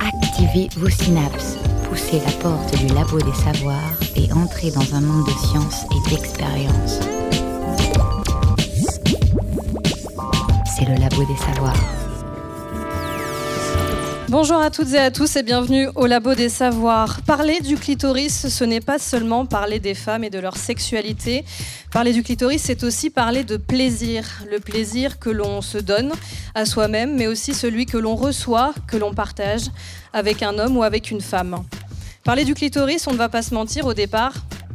Activez vos synapses, poussez la porte du labo des savoirs et entrez dans un monde de science et d'expérience. C'est le labo des savoirs. Bonjour à toutes et à tous et bienvenue au Labo des Savoirs. Parler du clitoris, ce n'est pas seulement parler des femmes et de leur sexualité. Parler du clitoris, c'est aussi parler de plaisir. Le plaisir que l'on se donne à soi-même, mais aussi celui que l'on reçoit, que l'on partage avec un homme ou avec une femme. Parler du clitoris, on ne va pas se mentir, au départ,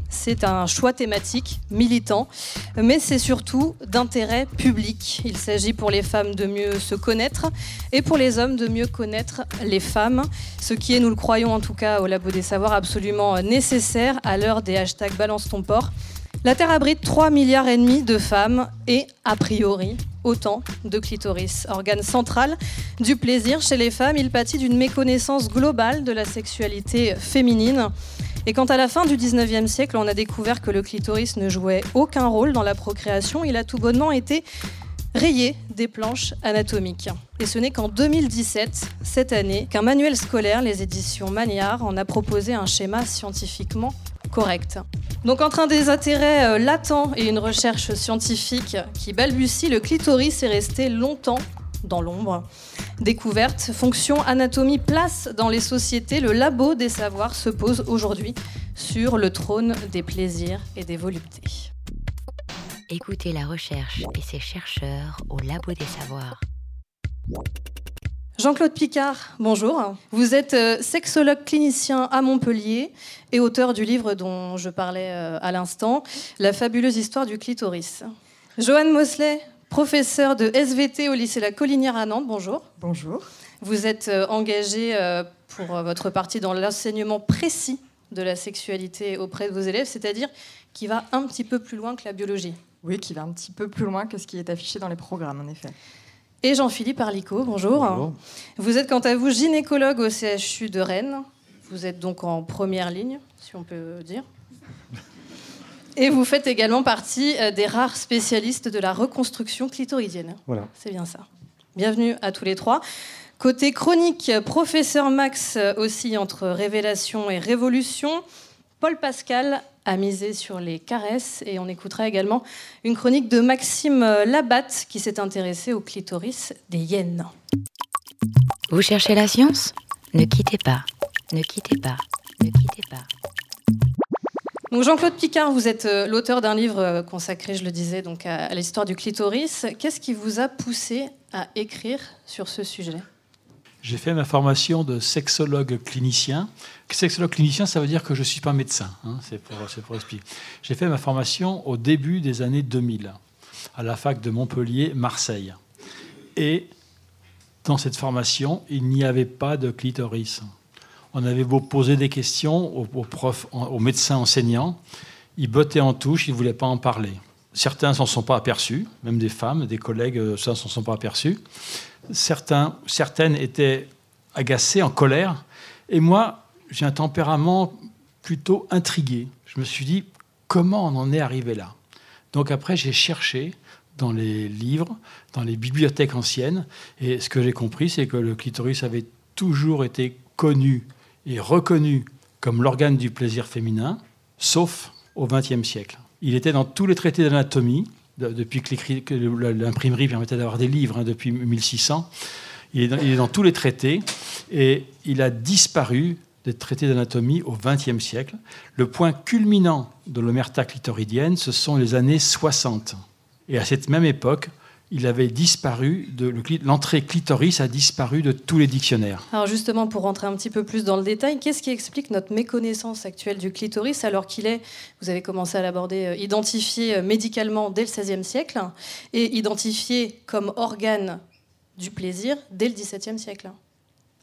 c'est un choix thématique militant, mais c'est surtout d'intérêt public. Il s'agit pour les femmes de mieux se connaître et pour les hommes de mieux connaître les femmes, ce qui est, nous le croyons en tout cas au Labo des Savoirs, absolument nécessaire à l'heure des hashtags Balance ton port. La Terre abrite 3 milliards et demi de femmes et, a priori, autant de clitoris. Organe central du plaisir chez les femmes, il pâtit d'une méconnaissance globale de la sexualité féminine. Et quand à la fin du 19e siècle, on a découvert que le clitoris ne jouait aucun rôle dans la procréation, il a tout bonnement été rayé des planches anatomiques. Et ce n'est qu'en 2017, cette année, qu'un manuel scolaire, les éditions Magnard, en a proposé un schéma scientifiquement correct. Donc entre un des intérêts euh, latents et une recherche scientifique qui balbutie, le clitoris est resté longtemps dans l'ombre. Découverte, fonction, anatomie, place dans les sociétés, le labo des savoirs se pose aujourd'hui sur le trône des plaisirs et des voluptés. Écoutez la recherche et ses chercheurs au labo des savoirs. Jean-Claude Picard, bonjour. Vous êtes euh, sexologue clinicien à Montpellier et auteur du livre dont je parlais euh, à l'instant, La fabuleuse histoire du clitoris. Joanne Mosley, professeur de SVT au lycée La Collinière à Nantes. Bonjour. Bonjour. Vous êtes euh, engagé pour votre partie dans l'enseignement précis de la sexualité auprès de vos élèves, c'est-à-dire qui va un petit peu plus loin que la biologie. Oui, qui va un petit peu plus loin que ce qui est affiché dans les programmes, en effet. Et Jean-Philippe Arlico, bonjour. Bonjour. Vous êtes quant à vous gynécologue au CHU de Rennes. Vous êtes donc en première ligne, si on peut dire. Et vous faites également partie euh, des rares spécialistes de la reconstruction clitoridienne. Voilà. C'est bien ça. Bienvenue à tous les trois. Côté chronique, professeur Max euh, aussi entre révélation et révolution. Paul Pascal a misé sur les caresses et on écoutera également une chronique de Maxime Labatte qui s'est intéressé au clitoris des hyènes. Vous cherchez la science? Ne quittez pas, ne quittez pas, ne quittez pas. Donc Jean-Claude Picard, vous êtes euh, l'auteur d'un livre euh, consacré, je le disais, donc à, à l'histoire du clitoris. Qu'est-ce qui vous a poussé à écrire sur ce sujet? J'ai fait ma formation de sexologue clinicien. Sexologue clinicien, ça veut dire que je ne suis pas médecin. hein, c'est pour, expliquer. J'ai fait ma formation au début des années 2000 à la fac de Montpellier, Marseille. Et dans cette formation, il n'y avait pas de clitoris. On avait beau poser des questions aux, aux profs, aux médecins enseignants, ils bottaient en touche, ils ne voulaient pas en parler. Certains s'en sont pas aperçus, même des femmes, des collègues, euh, ça s'en sont pas aperçus. Certains, certaines étaient agacées, en colère. Et moi, j'ai un tempérament plutôt intrigué. Je me suis dit, comment on en est arrivé là? Donc après, j'ai cherché dans les livres, dans les bibliothèques anciennes, et ce que j'ai compris, c'est que le clitoris avait toujours été connu et reconnu comme l'organe du plaisir féminin, sauf au XXe siècle. Il était dans tous les traités d'anatomie, de- depuis que l'imprimerie permettait d'avoir des livres, hein, depuis 1600. Il est, dans, il est dans tous les traités, et il a disparu des traités d'anatomie au XXe siècle. Le point culminant de l'omerta clitoridienne, ce sont les années 60. Et à cette même époque, il avait disparu, l'entrée clitoris a disparu de tous les dictionnaires. Alors justement, pour rentrer un petit peu plus dans le détail, qu'est-ce qui explique notre méconnaissance actuelle du clitoris alors qu'il est, vous avez commencé à l'aborder, euh, identifié euh, médicalement dès le XVIe siècle et identifié comme organe du plaisir dès le XVIIe siècle?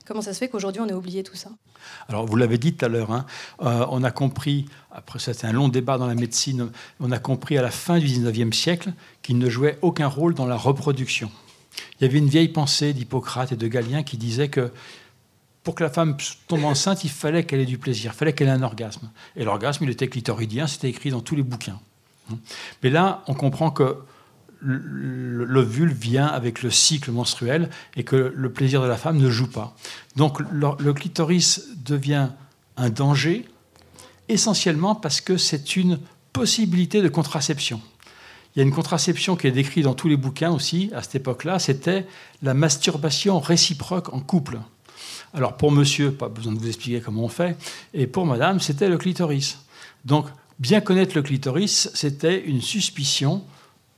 Comment ça se fait qu'aujourd'hui on ait oublié tout ça? Alors, vous l'avez dit tout à l'heure, hein, euh, on a compris, après c'était un long débat dans la médecine, on a compris à la fin du 19e siècle qu'il ne jouait aucun rôle dans la reproduction. Il y avait une vieille pensée d'Hippocrate et de Galien qui disait que pour que la femme tombe enceinte, il fallait qu'elle ait du plaisir, il fallait qu'elle ait un orgasme. Et l'orgasme, il était clitoridien, c'était écrit dans tous les bouquins. Mais là, on comprend que l'ovule vient avec le cycle menstruel et que le plaisir de la femme ne joue pas. Donc le clitoris devient un danger essentiellement parce que c'est une possibilité de contraception. Il y a une contraception qui est décrite dans tous les bouquins aussi, à cette époque-là, c'était la masturbation réciproque en couple. Alors pour monsieur, pas besoin de vous expliquer comment on fait, et pour madame, c'était le clitoris. Donc bien connaître le clitoris, c'était une suspicion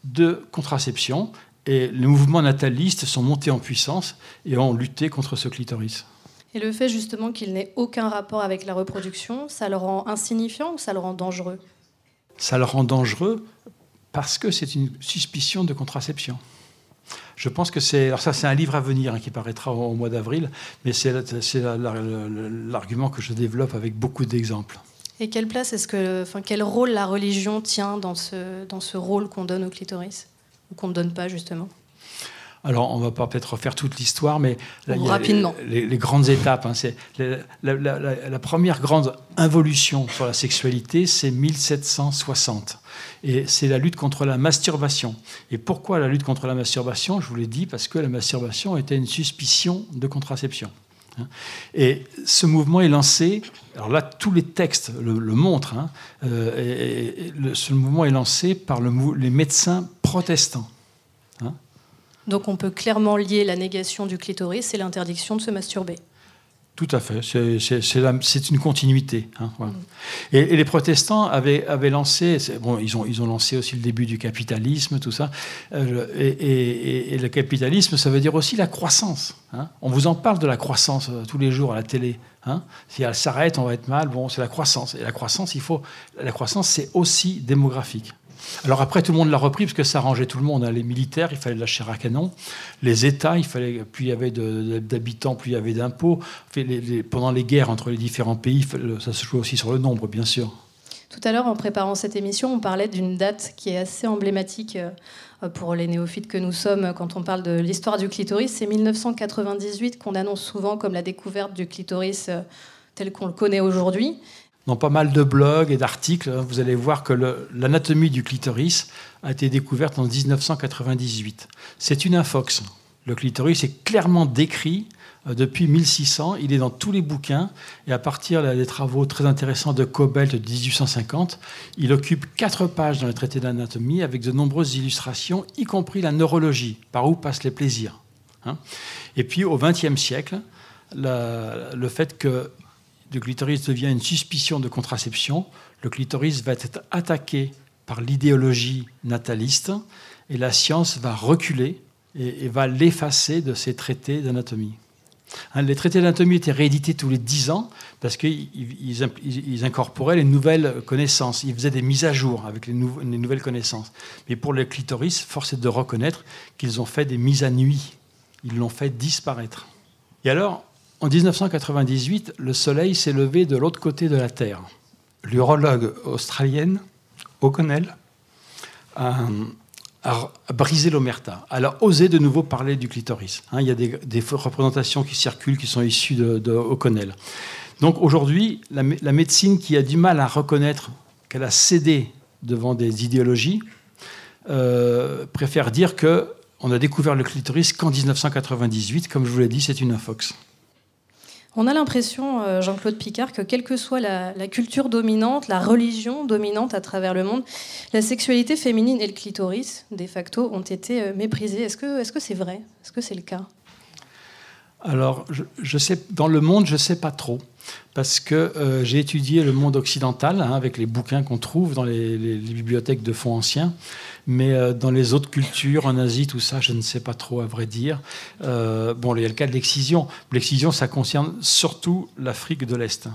de contraception, et les mouvements natalistes sont montés en puissance et ont lutté contre ce clitoris. Et le fait justement qu'il n'ait aucun rapport avec la reproduction, ça le rend insignifiant ou ça le rend dangereux? Ça le rend dangereux parce que c'est une suspicion de contraception. Je pense que c'est. Alors, ça, c'est un livre à venir hein, qui paraîtra au, mois d'avril, mais c'est l'argument que je développe avec beaucoup d'exemples. Et quelle place est-ce que. Enfin, quel rôle la religion tient dans ce, dans ce rôle qu'on donne au clitoris Ou qu'on ne donne pas, justement? Alors, on va pas peut-être refaire toute l'histoire, mais rapidement. Les, grandes étapes. Hein, c'est la, première grande involution sur la sexualité, c'est 1760. Et c'est la lutte contre la masturbation. Et pourquoi la lutte contre la masturbation? Je vous l'ai dit, parce que la masturbation était une suspicion de contraception. Hein. Et ce mouvement est lancé, alors là tous les textes le, montrent, hein, euh, ce mouvement est lancé par les médecins protestants. Donc on peut clairement lier la négation du clitoris et l'interdiction de se masturber. Tout à fait, c'est une continuité. Hein, mm. et, les protestants avaient, avaient lancé, bon, ils ont, ils ont lancé aussi le début du capitalisme, tout ça. Euh, et, le capitalisme, ça veut dire aussi la croissance. Hein. On vous en parle de la croissance euh, tous les jours à la télé. Hein. Si elle s'arrête, on va être mal. Bon, c'est la croissance. Et la croissance, il faut, la croissance, c'est aussi démographique. Alors après, tout le monde l'a repris parce que ça arrangeait tout le monde. Hein. Les militaires, il fallait de la chair à canon. Les États, il fallait, plus il y avait d'habitants, plus il y avait d'impôts. pendant les guerres entre les différents pays, ça se jouait aussi sur le nombre, bien sûr. Tout à l'heure, en préparant cette émission, on parlait d'une date qui est assez emblématique euh, pour les néophytes que nous sommes quand on parle de l'histoire du clitoris. C'est 1998 qu'on annonce souvent comme la découverte du clitoris euh, tel qu'on le connaît aujourd'hui dans pas mal de blogs et d'articles, hein, vous allez voir que l'anatomie du clitoris a été découverte en 1998. C'est une infox. Le clitoris est clairement décrit depuis 1600. Il est dans tous les bouquins. Et à partir des travaux très intéressants de Cobelt de 1850, il occupe quatre pages dans les traités d'anatomie avec de nombreuses illustrations, y compris la neurologie, par où passent les plaisirs. Hein. et puis au XXe siècle, le fait que le clitoris devient une suspicion de contraception, le clitoris va être attaqué par l'idéologie nataliste et la science va reculer et, va l'effacer de ses traités d'anatomie. Hein, les traités d'anatomie étaient réédités tous les dix ans parce qu'ils incorporaient les nouvelles connaissances. Ils faisaient des mises à jour avec les, les nouvelles connaissances. Mais pour le clitoris, force est de reconnaître qu'ils ont fait des mises à nuit. Ils l'ont fait disparaître. Et alors, en 1998, le Soleil s'est levé de l'autre côté de la Terre. L'urologue australienne O'Connell a, brisé l'omerta. Elle a osé de nouveau parler du clitoris. Hein, il y a des, représentations qui circulent qui sont issues de, O'Connell. Donc aujourd'hui, la, médecine qui a du mal à reconnaître qu'elle a cédé devant des idéologies euh, préfère dire qu'on a découvert le clitoris qu'en 1998. Comme je vous l'ai dit, c'est une infox. On a l'impression, euh, Jean-Claude Picard, que quelle que soit la, culture dominante, la religion dominante à travers le monde, la sexualité féminine et le clitoris, de facto, ont été euh, méprisés. Est-ce que c'est -ce c'est vrai? Est-ce que c'est le cas? Alors, je, sais, dans le monde, je ne sais pas trop, parce que euh, j'ai étudié le monde occidental, hein, avec les bouquins qu'on trouve dans les, bibliothèques de fonds anciens, mais euh, dans les autres cultures, en Asie, tout ça, je ne sais pas trop, à vrai dire. Euh, bon, il y a le cas de l'excision. L'excision, ça concerne surtout l'Afrique de l'Est.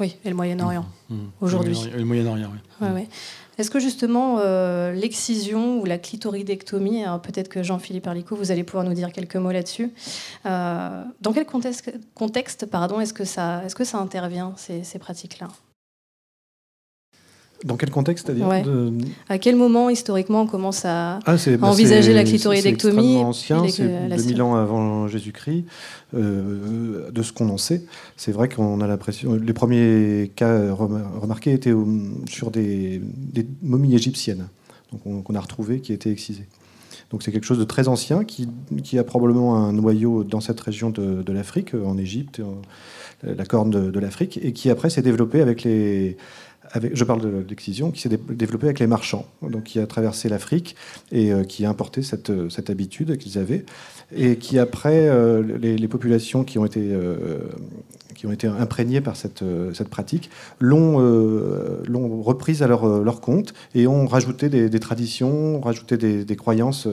Oui, et le Moyen-Orient, mmh. Mmh. aujourd'hui. Le Moyen-Orient, oui. Ouais, est-ce que justement euh, l'excision ou la clitoridectomie, peut-être que Jean-Philippe Arlicot, vous allez pouvoir nous dire quelques mots là-dessus, euh, dans quel contexte, pardon, est-ce que, ça, est -ce que ça intervient, ces pratiques-là? Dans quel contexte, c'est-à-dire À quel moment, historiquement, on commence à, ah, bah, envisager la clitoridectomie C'est ancien, c'est 2000 ans avant Jésus-Christ. Euh, de ce qu'on en sait, c'est vrai qu'on a l'impression... Les premiers cas remarqués étaient sur des, momies égyptiennes. qu'on a retrouvé, qui était excisé. Donc c'est quelque chose de très ancien qui, a probablement un noyau dans cette région de, l'Afrique, en Égypte, la corne de, l'Afrique, et qui après s'est développé avec les, je parle de l'excision, qui s'est développée avec les marchands, donc qui a traversé l'Afrique et euh, qui a importé cette, cette habitude qu'ils avaient, et qui après, euh, les, populations qui ont été, euh, qui ont été imprégnées par cette, pratique l'ont reprise à leur, compte et ont rajouté des, traditions, rajouté des, croyances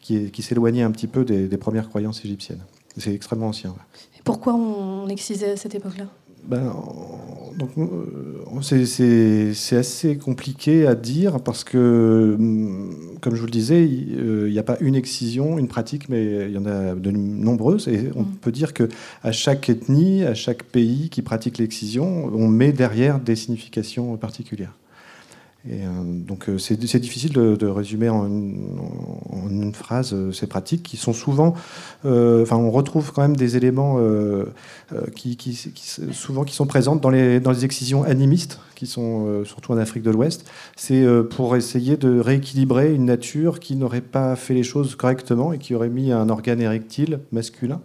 qui, qui s'éloignaient un petit peu des, premières croyances égyptiennes. C'est extrêmement ancien. Et pourquoi on excisait à cette époque-là? Ben, donc, euh, c'est assez compliqué à dire parce que, hum, comme je vous le disais, il n'y a pas une excision, une pratique, mais il y en a de nombreuses. Et on mm. peut dire que à chaque ethnie, à chaque pays qui pratique l'excision, on met derrière des significations particulières. Et euh, donc euh, c'est difficile de, résumer en une, phrase euh, ces pratiques qui sont souvent, enfin on retrouve quand même des éléments qui, souvent qui sont présents dans les, dans les excisions animistes qui sont surtout en Afrique de l'Ouest. C'est pour essayer de rééquilibrer une nature qui n'aurait pas fait les choses correctement et qui aurait mis un organe érectile masculin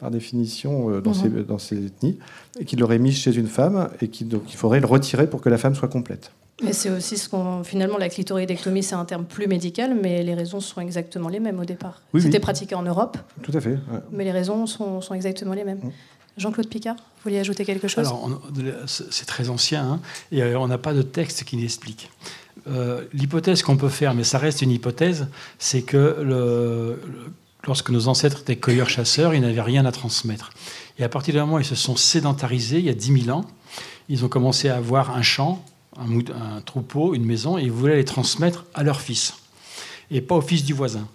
par définition dans, ces, mhm. dans ces ethnies, et qui l'aurait mis chez une femme, et qu'il faudrait le retirer pour que la femme soit complète. Mais c'est aussi ce qu'on. Finalement, la clitoridectomie, c'est un terme plus médical, mais les raisons sont exactement les mêmes au départ. C'était pratiqué en Europe. Tout à fait. Mais les raisons sont, sont exactement les mêmes. Mm. Jean-Claude Picard, vous vouliez ajouter quelque chose? Alors, c'est très ancien, hein, et euh, on n'a pas de texte qui l'explique. Euh, l'hypothèse qu'on peut faire, mais ça reste une hypothèse, c'est que le, lorsque nos ancêtres étaient cueilleurs-chasseurs, ils n'avaient rien à transmettre. Et à partir du moment où ils se sont sédentarisés, il y a 10 000 ans, ils ont commencé à avoir un champ un, troupeau, une maison, et ils voulaient les transmettre à leur fils, et pas au fils du voisin.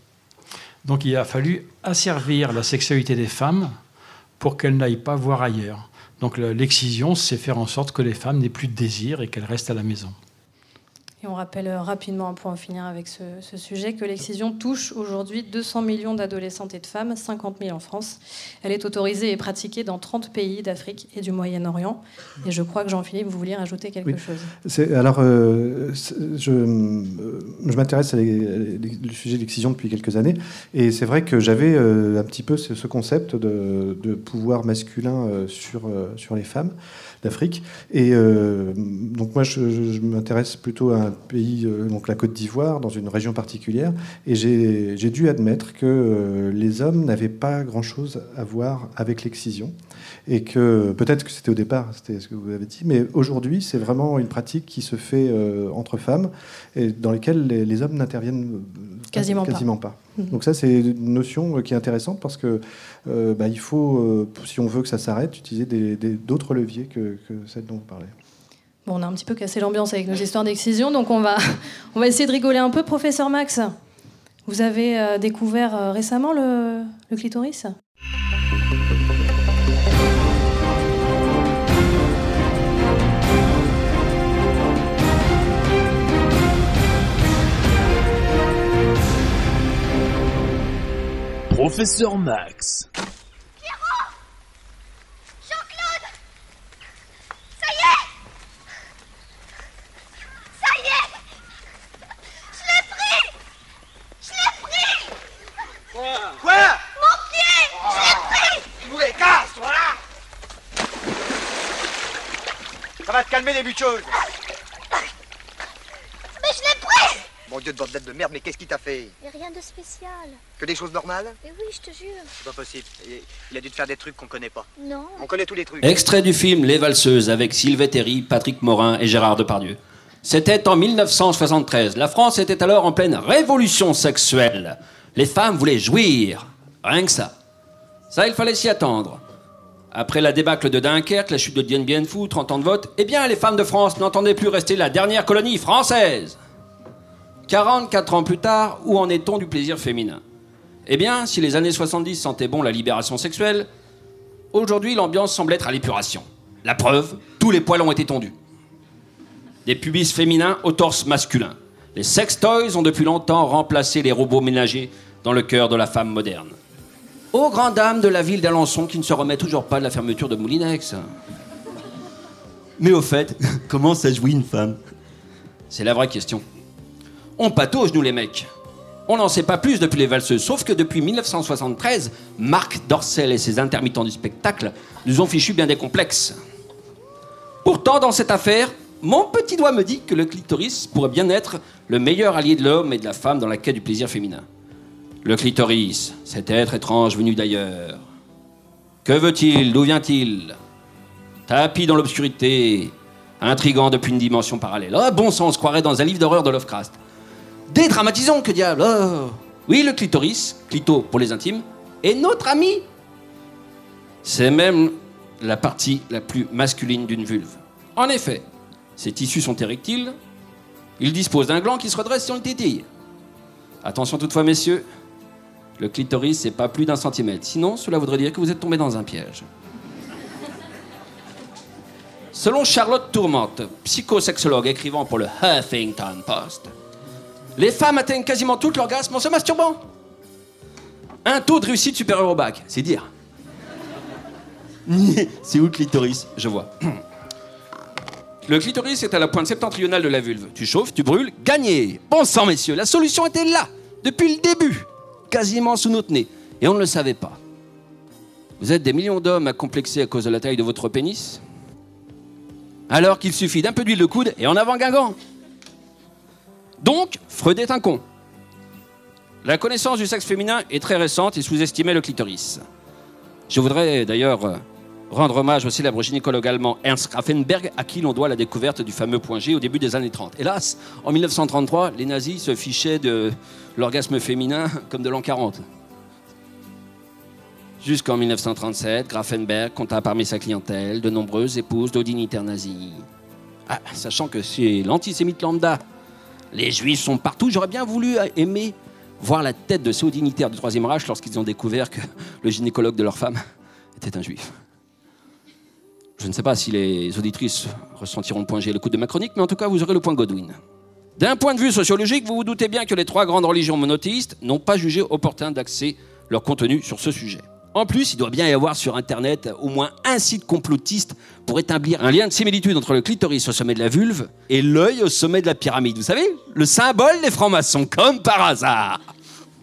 Donc il a fallu asservir la sexualité des femmes pour qu'elles n'aillent pas voir ailleurs. Donc l'excision, c'est faire en sorte que les femmes n'aient plus de désir et qu'elles restent à la maison. Et on rappelle euh, rapidement, pour en finir avec ce, sujet, que l'excision touche aujourd'hui 200 millions d'adolescentes et de femmes, 50 000 en France. Elle est autorisée et pratiquée dans 30 pays d'Afrique et du Moyen-Orient. Et je crois que Jean-Philippe, vous vouliez rajouter quelque chose. Alors, euh, je, euh, je m'intéresse au sujet de l'excision depuis quelques années. Et c'est vrai que j'avais un petit peu ce, concept de, de pouvoir masculin sur, sur les femmes d'Afrique. Et euh, donc moi, je, m'intéresse plutôt à un pays, euh, donc la Côte d'Ivoire, dans une région particulière, et j'ai dû admettre que euh, les hommes n'avaient pas grand-chose à voir avec l'excision, et que peut-être que c'était au départ, c'était ce que vous avez dit, mais aujourd'hui, c'est vraiment une pratique qui se fait entre femmes, et dans lesquelles les, hommes n'interviennent quasiment, quasiment pas. Donc ça, c'est une notion qui est intéressante parce que euh, bah, il faut, euh, si on veut que ça s'arrête, utiliser d'autres leviers que, celles dont vous parlez. Bon, on a un petit peu cassé l'ambiance avec nos histoires d'excision, donc on va, on va essayer de rigoler un peu. Professeur Max, vous avez euh, découvert récemment le clitoris? Professeur Max. Pierrot! Jean-Claude! Ça y est! Ça y est! Je l'ai pris! Je l'ai pris! Quoi? Quoi Mon pied! Je l'ai pris! Tu nous les casses, voilà! Ça va te calmer les butcheuses Mais je l'ai pris Mon dieu de bordel de merde, mais qu'est-ce qui t'a fait Mais rien de spécial. Que des choses normales Mais oui, je te jure. C'est pas possible. Il a dû te faire des trucs qu'on connaît pas. Non. On connaît tous les trucs. Extrait du film Les Valseuses avec Sylvie Terry, Patrick Morin et Gérard Depardieu. C'était en 1973. La France était alors en pleine révolution sexuelle. Les femmes voulaient jouir. Rien que ça. Ça, il fallait s'y attendre. Après la débâcle de Dunkerque, la chute de Dien Bien Phu, 30 ans de vote, eh bien, les femmes de France n'entendaient plus rester la dernière colonie française. 44 ans plus tard, où en est-on du plaisir féminin? Eh bien, si les années 70 sentaient bon la libération sexuelle, aujourd'hui l'ambiance semble être à l'épuration. La preuve, tous les poils ont été tondus. Des pubis féminins au torse masculin. Les sex toys ont depuis longtemps remplacé les robots ménagers dans le cœur de la femme moderne. Aux grandes dames de la ville d'Alençon qui ne se remet toujours pas de la fermeture de Moulinex. Mais au fait, comment ça jouit une femme? C'est la vraie question. On patauge, nous les mecs. On n'en sait pas plus depuis les valseuses, sauf que depuis 1973, Marc Dorcel et ses intermittents du spectacle nous ont fichu bien des complexes. Pourtant, dans cette affaire, mon petit doigt me dit que le clitoris pourrait bien être le meilleur allié de l'homme et de la femme dans la quête du plaisir féminin. Le clitoris, cet être étrange venu d'ailleurs. Que veut-il? D'où vient-il? Tapis dans l'obscurité, intrigant depuis une dimension parallèle. Ah bon sang, on croirait dans un livre d'horreur de Lovecraft. Dédramatisons, que diable oh. Oui, le clitoris, clito pour les intimes, est notre ami. C'est même la partie la plus masculine d'une vulve. En effet, ses tissus sont érectiles, il dispose d'un gland qui se redresse sur le tétille. Attention toutefois, messieurs, le clitoris, c'est pas plus d'un centimètre. Sinon, cela voudrait dire que vous êtes tombé dans un piège. Selon Charlotte Tourmente, psychosexologue écrivant pour le Huffington Post, les femmes atteignent quasiment tout l'orgasme en se masturbant. Un taux de réussite supérieur au bac, c'est dire. c'est où le clitoris? Je vois. Le clitoris est à la pointe septentrionale de la vulve. Tu chauffes, tu brûles, gagné. Bon sang, messieurs, la solution était là, depuis le début, quasiment sous notre nez. Et on ne le savait pas. Vous êtes des millions d'hommes à complexer à cause de la taille de votre pénis Alors qu'il suffit d'un peu d'huile de coude et en avant Guingamp. Donc, Freud est un con. La connaissance du sexe féminin est très récente et sous-estimait le clitoris. Je voudrais d'ailleurs rendre hommage au célèbre gynécologue allemand Ernst Grafenberg, à qui l'on doit la découverte du fameux point G au début des années 30. Hélas, en 1933, les nazis se fichaient de l'orgasme féminin comme de l'an 40. Jusqu'en 1937, Grafenberg compta parmi sa clientèle de nombreuses épouses de dignitaires nazis. Ah, sachant que c'est l'antisémite lambda, les juifs sont partout, j'aurais bien voulu aimer voir la tête de ces hauts dignitaires du Troisième Reich lorsqu'ils ont découvert que le gynécologue de leur femme était un juif. Je ne sais pas si les auditrices ressentiront le point G le coup de ma chronique, mais en tout cas, vous aurez le point Godwin. D'un point de vue sociologique, vous vous doutez bien que les trois grandes religions monothéistes n'ont pas jugé opportun d'axer leur contenu sur ce sujet. En plus, il doit bien y avoir sur Internet au moins un site complotiste pour établir un lien de similitude entre le clitoris au sommet de la vulve et l'œil au sommet de la pyramide. Vous savez, le symbole des francs-maçons, comme par hasard.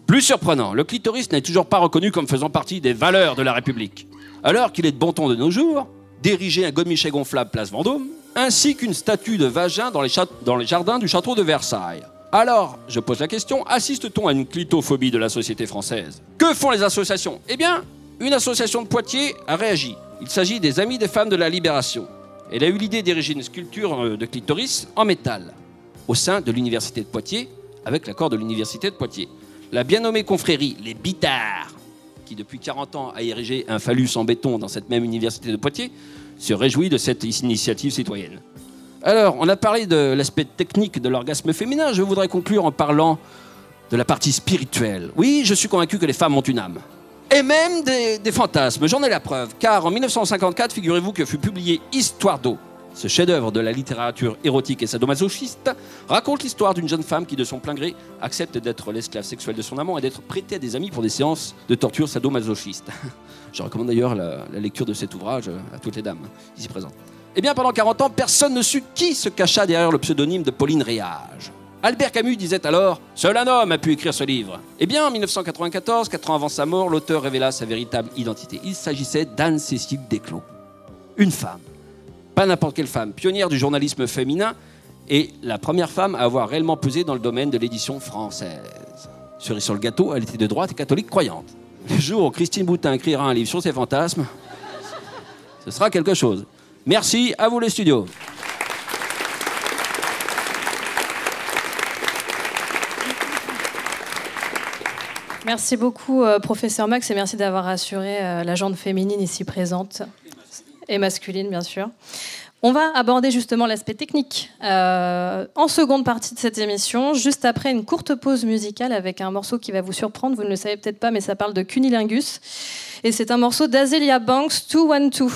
Plus surprenant, le clitoris n'est toujours pas reconnu comme faisant partie des valeurs de la République. Alors qu'il est de bon ton de nos jours, d'ériger un godemichet gonflable place Vendôme, ainsi qu'une statue de vagin dans les, dans les jardins du château de Versailles. Alors, je pose la question, assiste-t-on à une clitophobie de la société française? Que font les associations? Eh bien, une association de Poitiers a réagi. Il s'agit des Amis des femmes de la Libération. Elle a eu l'idée d'ériger une sculpture euh, de clitoris en métal au sein de l'Université de Poitiers, avec l'accord de l'Université de Poitiers. La bien nommée confrérie Les Bitards qui depuis 40 ans a érigé un phallus en béton dans cette même université de Poitiers, se réjouit de cette initiative citoyenne. Alors, on a parlé de l'aspect technique de l'orgasme féminin, je voudrais conclure en parlant de la partie spirituelle. Oui, je suis convaincu que les femmes ont une âme. Et même des, fantasmes, j'en ai la preuve, car en 1954, figurez-vous que fut publié Histoire d'eau, ce chef-d'œuvre de la littérature érotique et sadomasochiste raconte l'histoire d'une jeune femme qui, de son plein gré, accepte d'être l'esclave sexuelle de son amant et d'être prêtée à des amis pour des séances de torture sadomasochiste. Je recommande d'ailleurs la, lecture de cet ouvrage à toutes les dames ici présentes. Eh bien, pendant 40 ans, personne ne sut qui se cacha derrière le pseudonyme de Pauline Réage. Albert Camus disait alors Seul un homme a pu écrire ce livre. Eh bien, en 1994, quatre ans avant sa mort, l'auteur révéla sa véritable identité. Il s'agissait d'Anne-Cécile Desclos, une femme pas n'importe quelle femme, pionnière du journalisme féminin et la première femme à avoir réellement pesé dans le domaine de l'édition française. Cerise sur le gâteau, elle était de droite et catholique croyante. Le jour où Christine Boutin écrira un livre sur ses fantasmes, ce sera quelque chose. Merci, à vous les studios. Merci beaucoup, euh, professeur Max, et merci d'avoir assuré euh, la jante féminine ici présente et masculine, bien sûr. On va aborder justement l'aspect technique euh, en seconde partie de cette émission, juste après une courte pause musicale avec un morceau qui va vous surprendre. Vous ne le savez peut-être pas, mais ça parle de cunilingus. Et c'est un morceau d'Azelia Banks 212.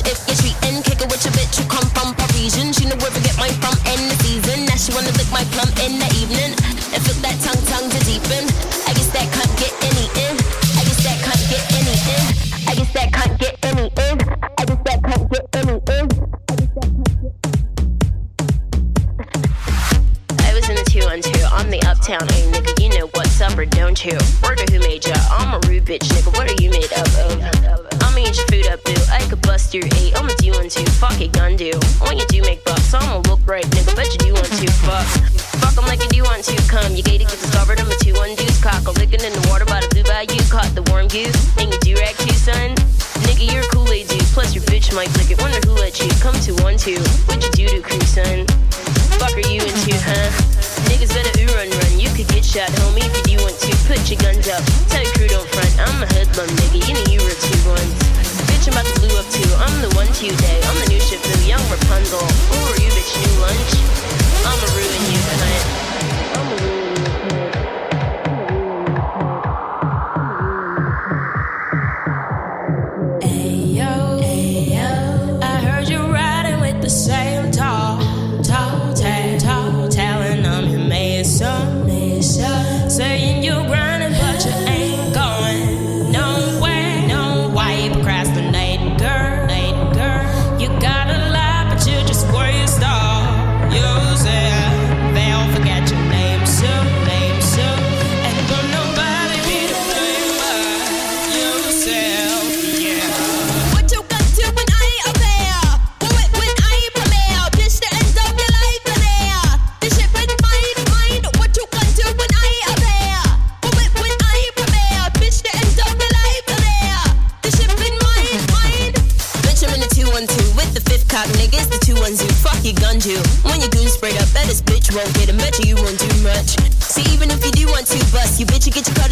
If you're treating. Kick it with your bitch who come from Parisian. She know where to get mine from in the season. Now she wanna lick my plum in the evening. Get your cut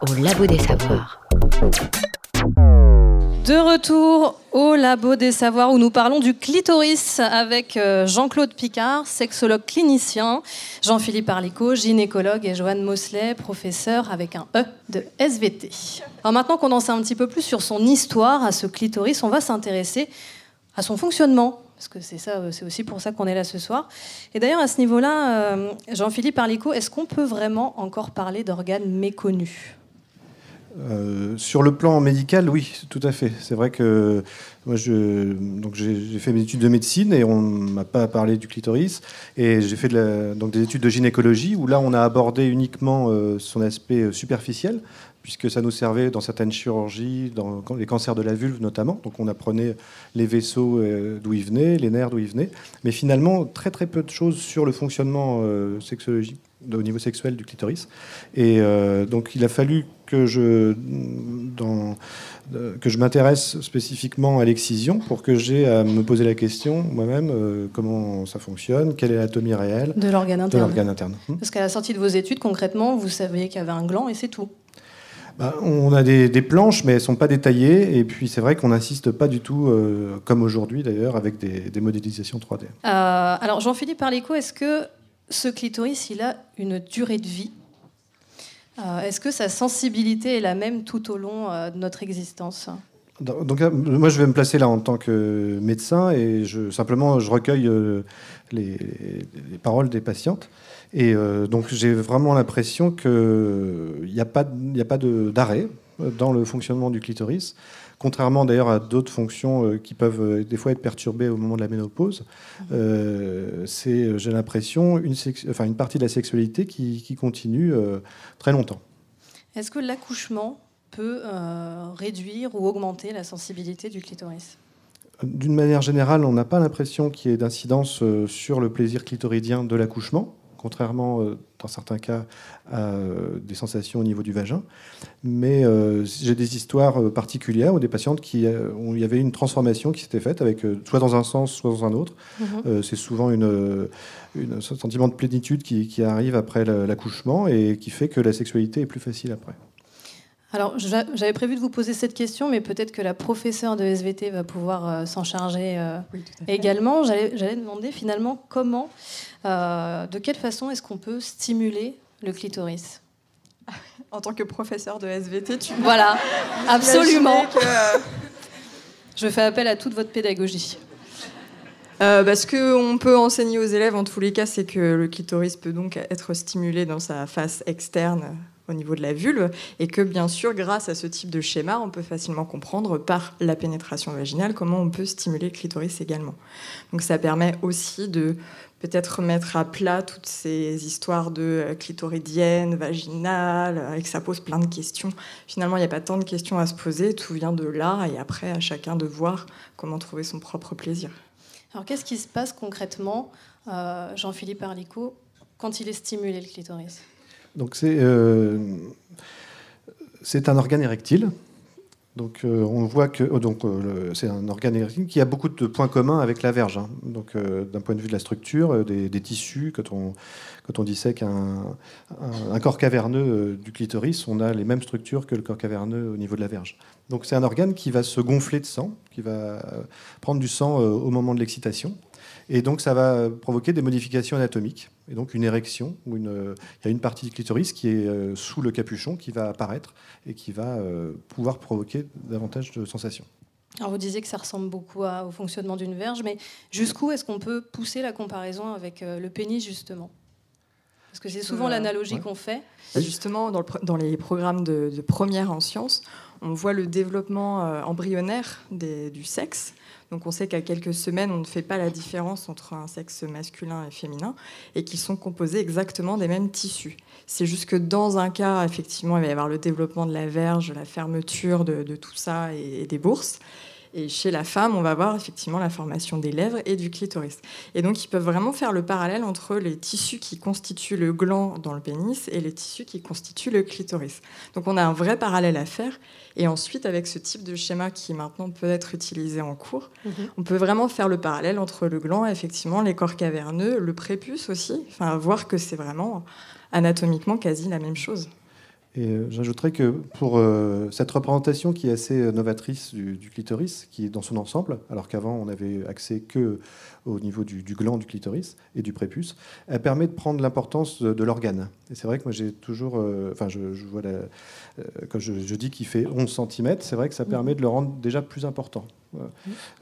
au labo des savoirs. De retour au Labo des Savoirs où nous parlons du clitoris avec euh, Jean-Claude Picard, sexologue clinicien, Jean-Philippe Arlico, gynécologue et Joanne Mosley, professeur avec un E de SVT. Alors maintenant qu'on en sait un petit peu plus sur son histoire à ce clitoris, on va s'intéresser à son fonctionnement. Parce que c'est ça, euh, c'est aussi pour ça qu'on est là ce soir. Et d'ailleurs, à ce niveau-là, euh, Jean-Philippe Arlico, est-ce qu'on peut vraiment encore parler d'organes méconnus? Euh, sur le plan médical, oui, tout à fait. C'est vrai que moi, donc j'ai fait mes études de médecine et on m'a pas parlé du clitoris. Et j'ai fait donc des études de gynécologie où là, on a abordé uniquement euh, son aspect euh, superficiel, puisque ça nous servait dans certaines chirurgies, dans les cancers de la vulve notamment. Donc on apprenait les vaisseaux euh, d'où ils venaient, les nerfs d'où ils venaient. Mais finalement, très très peu de choses sur le fonctionnement euh, sexologique au niveau sexuel du clitoris. Et euh, donc il a fallu que je, dans, que je m'intéresse spécifiquement à l'excision pour que j'ai à me poser la question moi-même euh, comment ça fonctionne, quelle est l'anatomie réelle de l'organe interne interne. Parce qu'à la sortie de vos études, concrètement, vous saviez qu'il y avait un gland et c'est tout. Bah, on a des, des planches, mais elles sont pas détaillées. Et puis c'est vrai qu'on n'insiste pas du tout, euh, comme aujourd'hui d'ailleurs, avec des, des modélisations 3D. Euh, alors, Jean-Philippe Parlico, est-ce que ce clitoris, il a une durée de vie? Euh, Est-ce que sa sensibilité est la même tout au long euh, de notre existence? Donc moi, je vais me placer là en tant que médecin et je, simplement je recueille les, les paroles des patientes. Et euh, donc j'ai vraiment l'impression qu'il n'y a pas, il y a pas de- d'arrêt dans le fonctionnement du clitoris. contrairement d'ailleurs à d'autres fonctions euh, qui peuvent euh, des fois être perturbées au moment de la ménopause, euh, c'est, j'ai l'impression, une, sex- enfin, une partie de la sexualité qui, qui continue euh, très longtemps. Est-ce que l'accouchement peut euh, réduire ou augmenter la sensibilité du clitoris? D'une manière générale, on n'a pas l'impression qu'il y ait d'incidence euh, sur le plaisir clitoridien de l'accouchement, contrairement euh, dans certains cas à euh, des sensations au niveau du vagin. Mais euh, j'ai des histoires particulières où des patientes qui, où il y avait une transformation qui s'était faite, avec, soit dans un sens, soit dans un autre. Mhm. Euh, c'est souvent une, une- un sentiment de plénitude qui, qui arrive après la- l'accouchement et qui fait que la sexualité est plus facile après. Alors, j'a- j'avais prévu de vous poser cette question, mais peut-être que la professeure de SVT va pouvoir euh, s'en charger euh, Oui, également. J'allais demander finalement comment, euh, de quelle façon est-ce qu'on peut stimuler le clitoris? En tant que professeur de SVT, tu Voilà, absolument. Que, Je fais appel à toute votre pédagogie. Euh, bah, ce qu'on peut enseigner aux élèves, en tous les cas, c'est que le clitoris peut donc être stimulé dans sa face externe au niveau de la vulve, et que bien sûr, grâce à ce type de schéma, on peut facilement comprendre par la pénétration vaginale comment on peut stimuler le clitoris également. Donc ça permet aussi de peut-être mettre à plat toutes ces histoires de euh, clitoridienne, vaginale, euh, et que ça pose plein de questions. Finalement, il n'y a pas tant de questions à se poser, tout vient de là, et après, à chacun de voir comment trouver son propre plaisir. Alors, qu'est-ce qui se passe concrètement, euh, Jean-Philippe Arlicot, quand il est stimulé, le clitoris? Donc c'est euh, c'est un organe érectile. Donc euh, on voit que oh, euh, c'est un organe érectile qui a beaucoup de points communs avec la verge. hein. Donc d'un point de vue de la structure, des, tissus, quand on quand on dissèque corps caverneux du clitoris, on a les mêmes structures que le corps caverneux au niveau de la verge. Donc c'est un organe qui va se gonfler de sang, qui va prendre du sang au moment de l'excitation. Et donc, ça va provoquer des modifications anatomiques. Et donc, une érection, ou une, il y a une partie du clitoris qui est euh, sous le capuchon qui va apparaître et qui va euh, pouvoir provoquer davantage de sensations. Alors, vous disiez que ça ressemble beaucoup à- au fonctionnement d'une verge, mais jusqu'où est-ce qu'on peut pousser la comparaison avec euh, le pénis, justement? Parce que c'est souvent l'analogie ouais. qu'on fait. Justement, dans, le pro- dans les programmes de, de première en sciences, on voit le développement embryonnaire des- du sexe. Donc on sait qu'à quelques semaines, on ne fait pas la différence entre un sexe masculin et féminin et qu'ils sont composés exactement des mêmes tissus. C'est juste que dans un cas, effectivement, il va y avoir le développement de la verge, la fermeture de, tout ça et des bourses. Et chez la femme, on va voir effectivement la formation des lèvres et du clitoris. Et donc, ils peuvent vraiment faire le parallèle entre les tissus qui constituent le gland dans le pénis et les tissus qui constituent le clitoris. Donc, on a un vrai parallèle à faire. Et ensuite, avec ce type de schéma qui maintenant peut être utilisé en cours, on peut vraiment faire le parallèle entre le gland, effectivement, les corps caverneux, le prépuce aussi. Enfin, voir que c'est vraiment anatomiquement quasi la même chose. Et euh, j'ajouterais que pour euh, cette représentation qui est assez euh, novatrice du, du clitoris, qui est dans son ensemble, alors qu'avant on avait accès que au niveau du, du gland du clitoris et du prépuce, elle permet de prendre l'importance de, de l'organe. Et c'est vrai que moi j'ai toujours, euh, enfin je, je vois la, euh, quand je, je dis qu'il fait 11 cm, c'est vrai que ça permet de le rendre déjà plus important.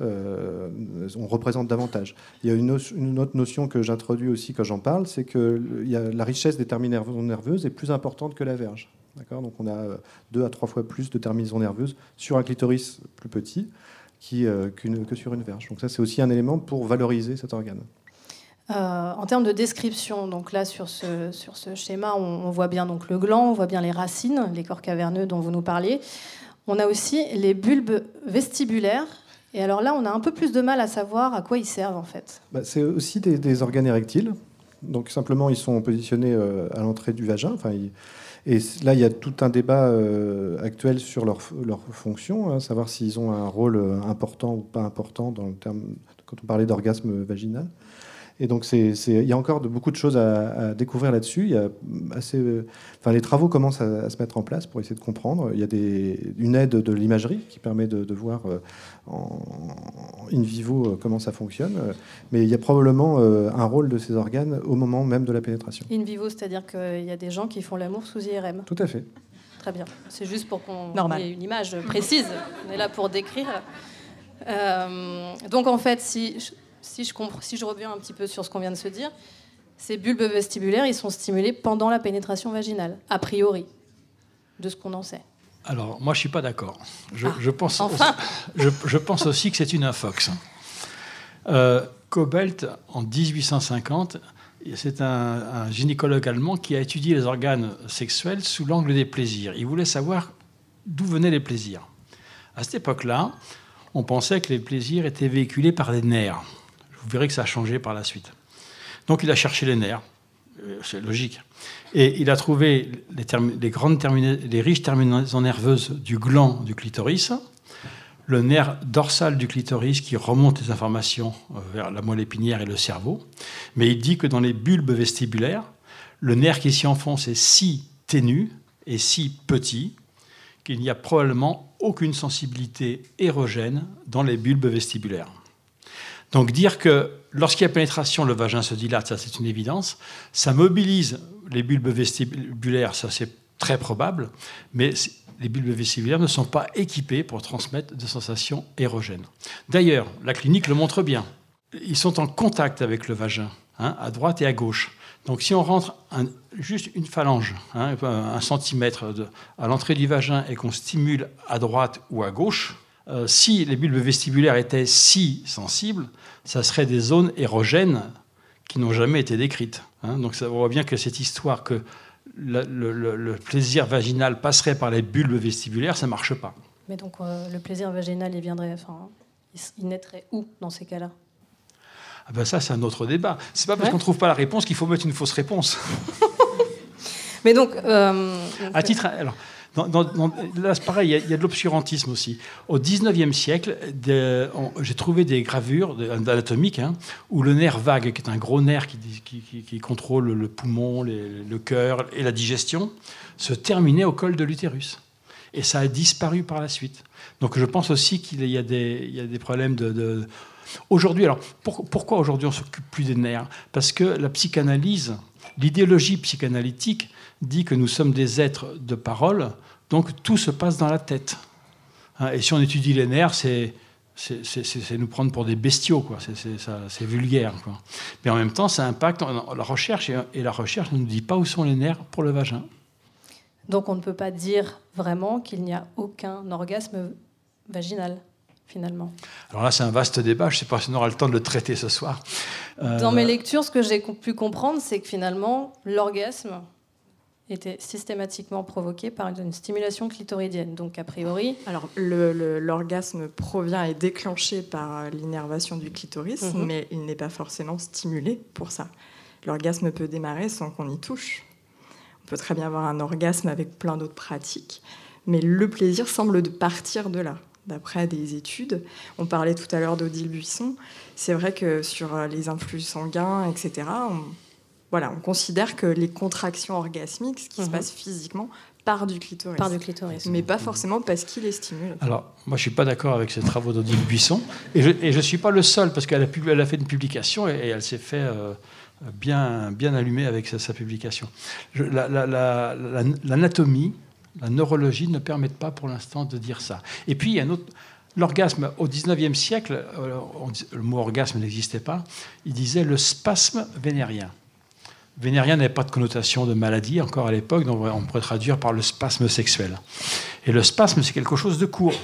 Euh, on représente davantage. Il y a une, no- une autre notion que j'introduis aussi quand j'en parle, c'est que il y a, la richesse des terminaisons nerveuses est plus importante que la verge. D'accord Donc on a euh, deux à trois fois plus de terminaisons nerveuses sur un clitoris plus petit qui, euh, que sur une verge. Donc ça c'est aussi un élément pour valoriser cet organe. Euh, en termes de description, donc là sur ce, sur ce schéma, on, on voit bien donc le gland, on voit bien les racines, les corps caverneux dont vous nous parliez. On a aussi les bulbes vestibulaires. Et alors là, on a un peu plus de mal à savoir à quoi ils servent en fait. Bah, c'est aussi des, des organes érectiles. Donc simplement, ils sont positionnés à l'entrée du vagin. Enfin, ils- et là, il y a tout un débat euh, actuel sur leur, leur fonction, hein, savoir s'ils ont un rôle euh, important ou pas important dans le terme, quand on parlait d'orgasme vaginal. Et donc, il y a encore beaucoup de choses à, découvrir là-dessus. Euh, les travaux commencent à, se mettre en place pour essayer de comprendre. Il y a des, une aide de l'imagerie qui permet de, voir en in vivo euh, comment ça fonctionne. Euh, Mais il y a probablement euh, un rôle de ces organes au moment même de la pénétration. In vivo, c'est-à-dire qu'il y a des gens qui font l'amour sous IRM. Tout à fait. Très bien. C'est juste pour qu'on ait une image précise. On est là pour décrire. Euh, donc en fait, si, je- si, je compre- si je reviens un petit peu sur ce qu'on vient de se dire, ces bulbes vestibulaires, ils sont stimulés pendant la pénétration vaginale, a priori, de ce qu'on en sait. Alors, moi, je suis pas d'accord. Je, Ah, je pense, enfin. je, je pense aussi que c'est une infox. Euh, Kobelt, en 1850, c'est un, un gynécologue allemand qui a étudié les organes sexuels sous l'angle des plaisirs. Il voulait savoir d'où venaient les plaisirs. À cette époque-là, on pensait que les plaisirs étaient véhiculés par les nerfs. Vous verrez que ça a changé par la suite. Donc il a cherché les nerfs, c'est logique. Et il a trouvé les, grandes les riches terminaisons nerveuses du gland du clitoris, le nerf dorsal du clitoris qui remonte les informations euh, vers la moelle épinière et le cerveau. Mais il dit que dans les bulbes vestibulaires, le nerf qui s'y enfonce est si ténu et si petit qu'il n'y a probablement aucune sensibilité érogène dans les bulbes vestibulaires. Donc dire que lorsqu'il y a pénétration, le vagin se dilate, ça c'est une évidence. Ça mobilise les bulbes vestibulaires, ça c'est très probable, mais les bulbes vestibulaires ne sont pas équipés pour transmettre des sensations érogènes. D'ailleurs, la clinique le montre bien. Ils sont en contact avec le vagin, hein, à droite et à gauche. Donc si on rentre juste une phalange, hein, un centimètre à l'entrée du vagin et qu'on stimule à droite ou à gauche, euh, si les bulbes vestibulaires étaient si sensibles, ça serait des zones érogènes qui n'ont jamais été décrites. hein. Donc ça, on voit bien que cette histoire que le, le- le- le plaisir vaginal passerait par les bulbes vestibulaires, ça ne marche pas. Mais donc euh, le plaisir vaginal, il viendrait, enfin, il, naîtrait où dans ces cas-là? Ah ben ça, c'est un autre débat. C'est pas parce Ouais. qu'on ne trouve pas la réponse qu'il faut mettre une fausse réponse. Mais donc, euh, donc, À titre, alors, là, c'est pareil, il y a- de l'obscurantisme aussi. Au 19e siècle, j'ai trouvé des gravures anatomiques hein, où le nerf vague, qui est un gros nerf qui, qui- contrôle le poumon, le cœur et la digestion, se terminait au col de l'utérus. Et ça a disparu par la suite. Donc je pense aussi qu'il y a des, il y a des problèmes de... Aujourd'hui, alors pour- pourquoi aujourd'hui on s'occupe plus des nerfs? Parce que la psychanalyse, l'idéologie psychanalytique dit que nous sommes des êtres de parole, donc tout se passe dans la tête. Hein, et si on étudie les nerfs, c'est nous prendre pour des bestiaux, quoi. C'est- c'est ça- c'est vulgaire. Quoi. Mais en même temps, ça impacte la recherche, et, la recherche ne nous dit pas où sont les nerfs pour le vagin. donc on ne peut pas dire vraiment qu'il n'y a aucun orgasme vaginal, finalement. Alors là, c'est un vaste débat, je ne sais pas si on aura le temps de le traiter ce soir. Euh, Dans mes lectures, ce que j'ai pu comprendre, c'est que finalement, l'orgasme était systématiquement provoqué par une stimulation clitoridienne. Donc, a priori, Alors, l'orgasme provient et est déclenché par euh, l'innervation du clitoris, Mhm. mais il n'est pas forcément stimulé pour ça. L'orgasme peut démarrer sans qu'on y touche. On peut très bien avoir un orgasme avec plein d'autres pratiques, mais le plaisir semble de partir de là. D'après des études, on parlait tout à l'heure d'Odile Buisson, c'est vrai que sur euh, les influx sanguins, etc., on, voilà, on considère que les contractions orgasmiques, ce qui se Mhm. passe physiquement, part du clitoris. par du clitoris. Mais pas forcément parce qu'il est stimulé. Alors, moi, je suis pas d'accord avec ces travaux d'Odile Buisson, et je ne suis pas le seul, parce qu'elle a, pub- elle a fait une publication et, et elle s'est fait euh, bien, bien allumer avec sa, sa publication. Je- la- la- la- la- L'anatomie, la, neurologie ne permettent pas pour l'instant de dire ça. Et puis, il y a un autre... L'orgasme, au 19e siècle, euh, le mot orgasme n'existait pas, il disait le spasme vénérien. Vénérien n'avait pas de connotation de maladie encore à l'époque, donc on pourrait traduire par le spasme sexuel. Et le spasme, c'est quelque chose de court,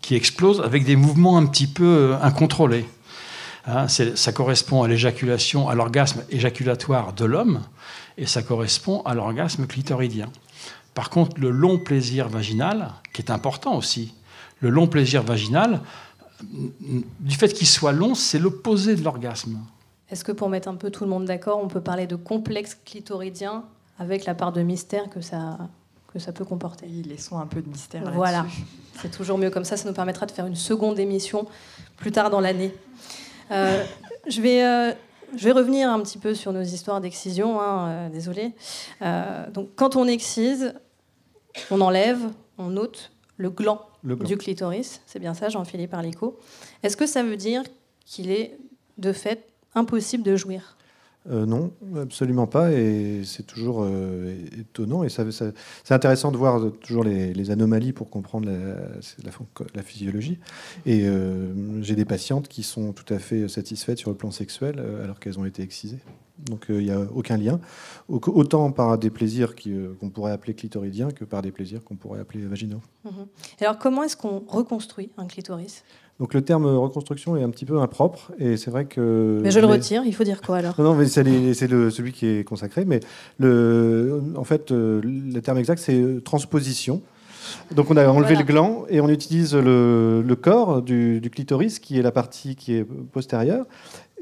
qui explose avec des mouvements un petit peu euh, incontrôlés. Hein, ça correspond à l'éjaculation, à l'orgasme éjaculatoire de l'homme, et ça correspond à l'orgasme clitoridien. Par contre, le long plaisir vaginal, qui est important aussi, le long plaisir vaginal, du fait qu'il soit long, c'est l'opposé de l'orgasme. Est-ce que pour mettre un peu tout le monde d'accord, on peut parler de complexe clitoridien avec la part de mystère que ça, que ça peut comporter? Oui, laissons un peu de mystère là-dessus. Voilà, c'est toujours mieux comme ça, ça nous permettra de faire une seconde émission plus tard dans l'année. Euh, je, vais, euh, je vais revenir un petit peu sur nos histoires d'excision, hein, euh, désolé. Euh, donc quand on excise, on enlève, on ôte le gland, Le gland. du clitoris, c'est bien ça Jean-Philippe Arlico. Est-ce que ça veut dire qu'il est de fait impossible de jouir Euh, non, absolument pas. Et c'est toujours euh, étonnant. Et ça, c'est intéressant de voir toujours les, anomalies pour comprendre la, physiologie. Et euh, j'ai des patientes qui sont tout à fait satisfaites sur le plan sexuel alors qu'elles ont été excisées. Donc euh, il n'y a aucun lien. Au- Autant par des plaisirs euh, qu'on pourrait appeler clitoridiens que par des plaisirs qu'on pourrait appeler vaginaux. Mhm. Et alors, comment est-ce qu'on reconstruit un clitoris? Donc le terme reconstruction est un petit peu impropre et c'est vrai que. Mais je le retire, il faut dire quoi alors? Non, mais c'est celui qui est consacré. Mais le, en fait, euh, le terme exact, c'est transposition. Donc on a enlevé Voilà. le gland et on utilise le, le corps du, du clitoris, qui est la partie qui est postérieure,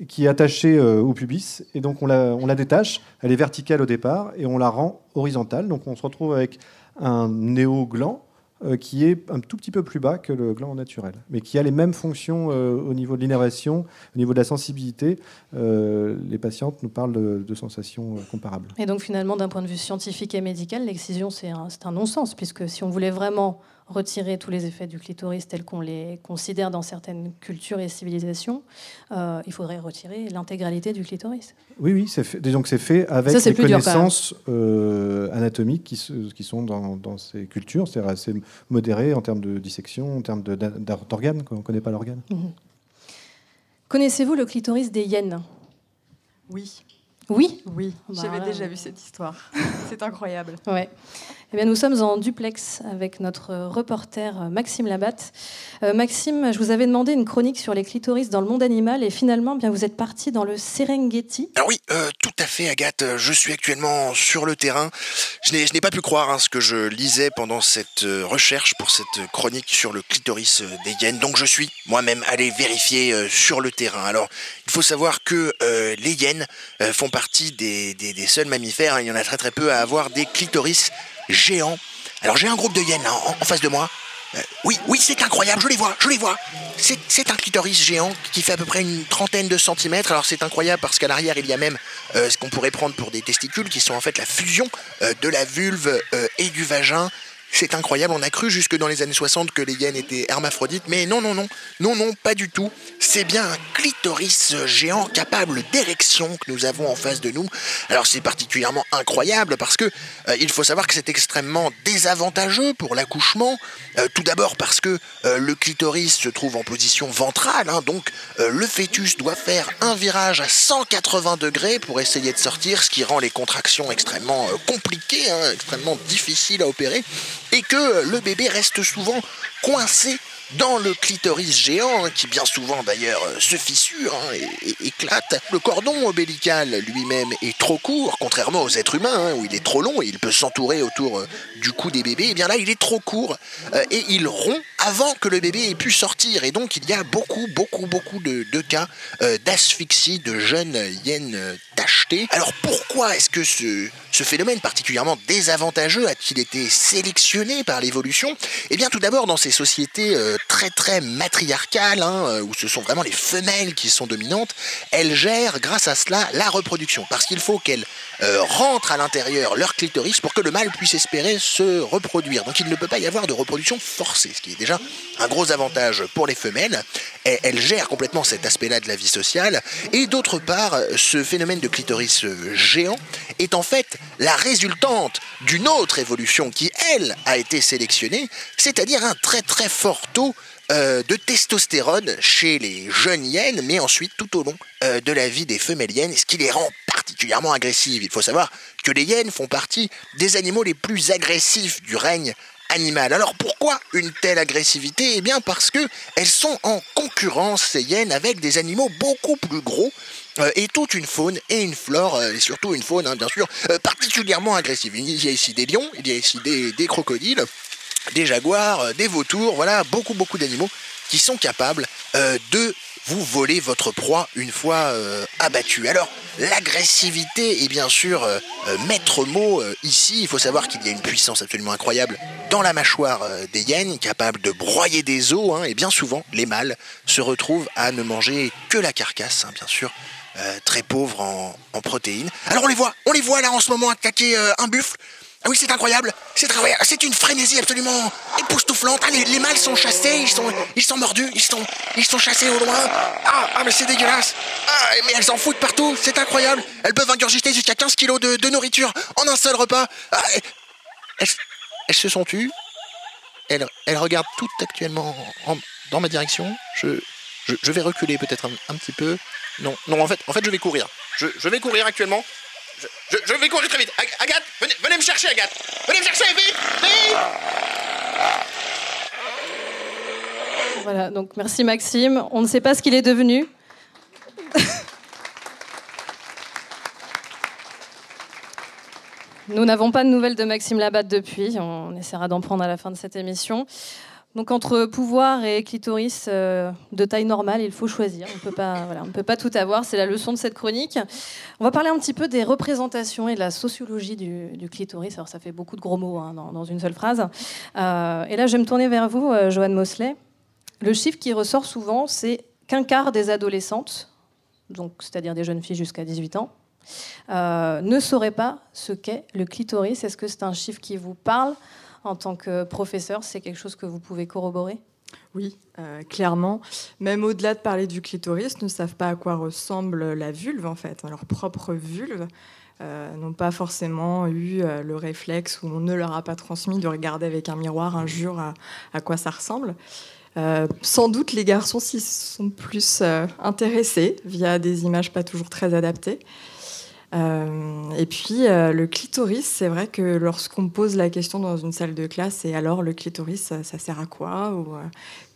qui est attachée euh, au pubis. Et donc on la, on la détache, elle est verticale au départ, et on la rend horizontale. Donc on se retrouve avec un néo-gland euh, qui est un tout petit peu plus bas que le gland naturel, mais qui a les mêmes fonctions euh, au niveau de l'innervation, au niveau de la sensibilité. Les patientes nous parlent de, sensations comparables. Et donc finalement, d'un point de vue scientifique et médical, l'excision, c'est un, c'est un non-sens, puisque si on voulait vraiment retirer tous les effets du clitoris tels qu'on les considère dans certaines cultures et civilisations, euh, il faudrait retirer l'intégralité du clitoris. Oui, oui, c'est fait, disons que c'est fait avec Ça, les connaissances euh, anatomiques qui, se- qui sont dans, dans ces cultures, c'est-à-dire assez modérées en termes de dissection, en termes d'organes, on ne connaît pas l'organe. Mhm. Connaissez-vous le clitoris des hyènes? Oui, Oui? Oui, Bah, j'avais déjà vu cette histoire. C'est incroyable. Ouais. Eh bien, nous sommes en duplex avec notre reporter euh, Maxime Labatte. Euh, Maxime, je vous avais demandé une chronique sur les clitoris dans le monde animal et finalement, bien, vous êtes parti dans le Serengeti. Alors oui, euh, tout à fait, Agathe. Je suis actuellement sur le terrain. Je n'ai, pas pu croire hein, ce que je lisais pendant cette recherche pour cette chronique sur le clitoris des hyènes. Donc je suis moi-même allé vérifier sur le terrain. Alors, il faut savoir que les hyènes font partie des seuls mammifères. hein. Il y en a très très peu à avoir des clitoris géants. Alors j'ai un groupe de hyènes en, face de moi. Euh, oui, oui, c'est incroyable, je les vois, je les vois. C'est, un clitoris géant qui fait à peu près une trentaine de centimètres. Alors c'est incroyable parce qu'à l'arrière, il y a même euh, ce qu'on pourrait prendre pour des testicules qui sont en fait la fusion euh, de la vulve et du vagin. C'est incroyable, on a cru jusque dans les années 60 que les hyènes étaient hermaphrodites, mais non, non, non, non, non, pas du tout. C'est bien un clitoris géant capable d'érection que nous avons en face de nous. Alors c'est particulièrement incroyable parce que euh, il faut savoir que c'est extrêmement désavantageux pour l'accouchement. Euh, tout d'abord parce que euh, le clitoris se trouve en position ventrale, hein, donc le fœtus doit faire un virage à 180 degrés pour essayer de sortir, ce qui rend les contractions extrêmement compliquées, hein, extrêmement difficiles à opérer, et que le bébé reste souvent coincé dans le clitoris géant, qui bien souvent d'ailleurs euh, se fissure hein, et, éclate. Le cordon ombilical lui-même est trop court, contrairement aux êtres humains, hein, où il est trop long et il peut s'entourer autour euh, du cou des bébés. Et bien là, il est trop court euh, et il rompt avant que le bébé ait pu sortir. Et donc, il y a beaucoup, beaucoup, beaucoup de, cas d'asphyxie de jeunes hyènes tachetées. Alors, pourquoi est-ce que ce, ce phénomène particulièrement désavantageux a-t-il été sélectionné par l'évolution? Eh bien, tout d'abord, dans ces sociétés très, très matriarcales, hein, euh, où ce sont vraiment les femelles qui sont dominantes, elles gèrent, grâce à cela, la reproduction. Parce qu'il faut qu'elles euh, rentrent à l'intérieur leur clitoris pour que le mâle puisse espérer se reproduire. Donc, il ne peut pas y avoir de reproduction forcée, ce qui est déjà un gros avantage pour les femelles. Et elles gèrent complètement cet aspect-là de la vie sociale. Et d'autre part, ce phénomène de clitoris euh, géant est en fait la résultante d'une autre évolution qui, elle, a été sélectionnée, c'est-à-dire un très très fort taux euh, de testostérone chez les jeunes hyènes, mais ensuite tout au long euh, de la vie des femelles hyènes, ce qui les rend particulièrement agressives. Il faut savoir que les hyènes font partie des animaux les plus agressifs du règne animal. Alors pourquoi une telle agressivité? Eh bien parce que elles sont en concurrence ces hyènes avec des animaux beaucoup plus gros euh, et toute une faune et une flore et surtout une faune hein, bien sûr particulièrement agressive. Il y a ici des lions, il y a ici des crocodiles, des jaguars, euh, des vautours, voilà beaucoup beaucoup d'animaux qui sont capables euh, de vous voler votre proie une fois euh, abattu. Alors, l'agressivité est bien sûr maître mot ici. Il faut savoir qu'il y a une puissance absolument incroyable dans la mâchoire des hyènes, capable de broyer des os, hein, et bien souvent, les mâles se retrouvent à ne manger que la carcasse, hein, bien sûr. très pauvre en, protéines. Alors on les voit, on les voit là en ce moment attaquer un buffle. Ah oui, c'est incroyable. C'est incroyable. C'est une frénésie absolument époustouflante. Ah, les, les mâles sont chassés, ils sont, mordus, ils sont, chassés au loin. Ah, ah mais c'est dégueulasse. Ah, mais elles en foutent partout. C'est incroyable. Elles peuvent ingurgiter jusqu'à 15 kilos de, nourriture en un seul repas. Ah, elles, se sont tues. Elles, regardent toutes actuellement en- dans ma direction. Je, vais reculer peut-être un, petit peu. Non, non, en fait, je vais courir. Je vais courir actuellement. Je, vais courir très vite. Ag- Agathe, venez, venez me chercher, Agathe. Venez me chercher, vite, vite. Voilà, donc merci Maxime. On ne sait pas ce qu'il est devenu. Nous n'avons pas de nouvelles de Maxime Labatte depuis. On essaiera d'en prendre à la fin de cette émission. Donc entre pouvoir et clitoris euh, de taille normale, il faut choisir. On voilà, ne peut pas tout avoir. C'est la leçon de cette chronique. On va parler un petit peu des représentations et de la sociologie du, clitoris. Alors ça fait beaucoup de gros mots hein, dans, une seule phrase. Euh, et là, je vais me tourner vers vous, euh, Joanne Mosley. Le chiffre qui ressort souvent, c'est qu'un quart des adolescentes, donc c'est-à-dire des jeunes filles jusqu'à 18 ans, ne sauraient pas ce qu'est le clitoris. Est-ce que c'est un chiffre qui vous parle? En tant que professeur C'est quelque chose que vous pouvez corroborer? Oui, euh, clairement. Même au-delà de parler du clitoris, ne savent pas à quoi ressemble la vulve, en fait, leur propre vulve. euh, n'ont pas forcément eu euh, le réflexe ou on ne leur a pas transmis de regarder avec un miroir un jour à, quoi ça ressemble. Euh, sans doute les garçons s'y sont plus intéressés via des images pas toujours très adaptées. Euh, et puis euh, le clitoris, c'est vrai que lorsqu'on pose la question dans une salle de classe, et alors le clitoris, ça, sert à quoi ou euh,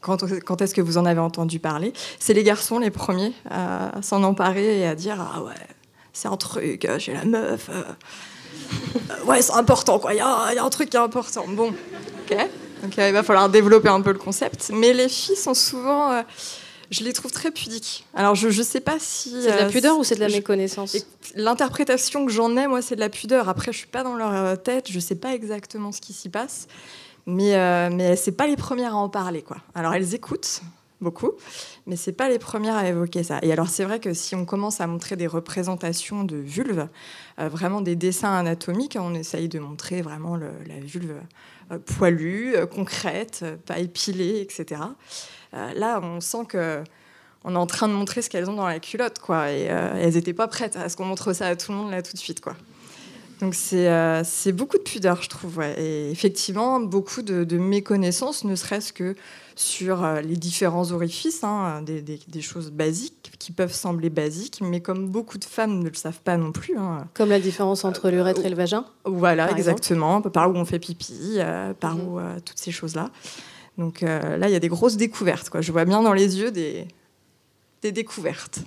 quand, est-ce que vous en avez entendu parler? C'est les garçons les premiers à s'en emparer et à dire ah ouais, c'est un truc chez la meuf. ouais, c'est important quoi. Il y, y a un truc qui est important. Bon, ok. Donc il va falloir développer un peu le concept. Mais les filles sont souvent je les trouve très pudiques. Alors je ne sais pas si C'est de la euh, pudeur ou c'est de la je- méconnaissance L'interprétation que j'en ai, moi, c'est de la pudeur. Après, je suis pas dans leur euh, tête, je sais pas exactement ce qui s'y passe, mais euh, mais c'est pas les premières à en parler, quoi. Alors elles écoutent beaucoup, mais c'est pas les premières à évoquer ça. Et alors c'est vrai que si on commence à montrer des représentations de vulve, euh, vraiment des dessins anatomiques, on essaye de montrer vraiment le- la vulve poilue, concrète, pas épilée, etc. Euh, là, on sent que on est en train de montrer ce qu'elles ont dans la culotte, quoi. Et euh, elles n'étaient pas prêtes à ce qu'on montre ça à tout le monde là tout de suite, quoi. Donc c'est euh, beaucoup de pudeur, je trouve. ouais. Et effectivement, beaucoup de, de méconnaissances, ne serait-ce que sur euh, les différents orifices, hein, des, des- des choses basiques qui peuvent sembler basiques, mais comme beaucoup de femmes ne le savent pas non plus. hein. Comme la différence entre l'urètre et le vagin Voilà, Par exemple. exactement. Par où on fait pipi, par où euh, toutes ces choses-là. Donc euh, là, il y a des grosses découvertes. Quoi. Je vois bien dans les yeux des, des découvertes.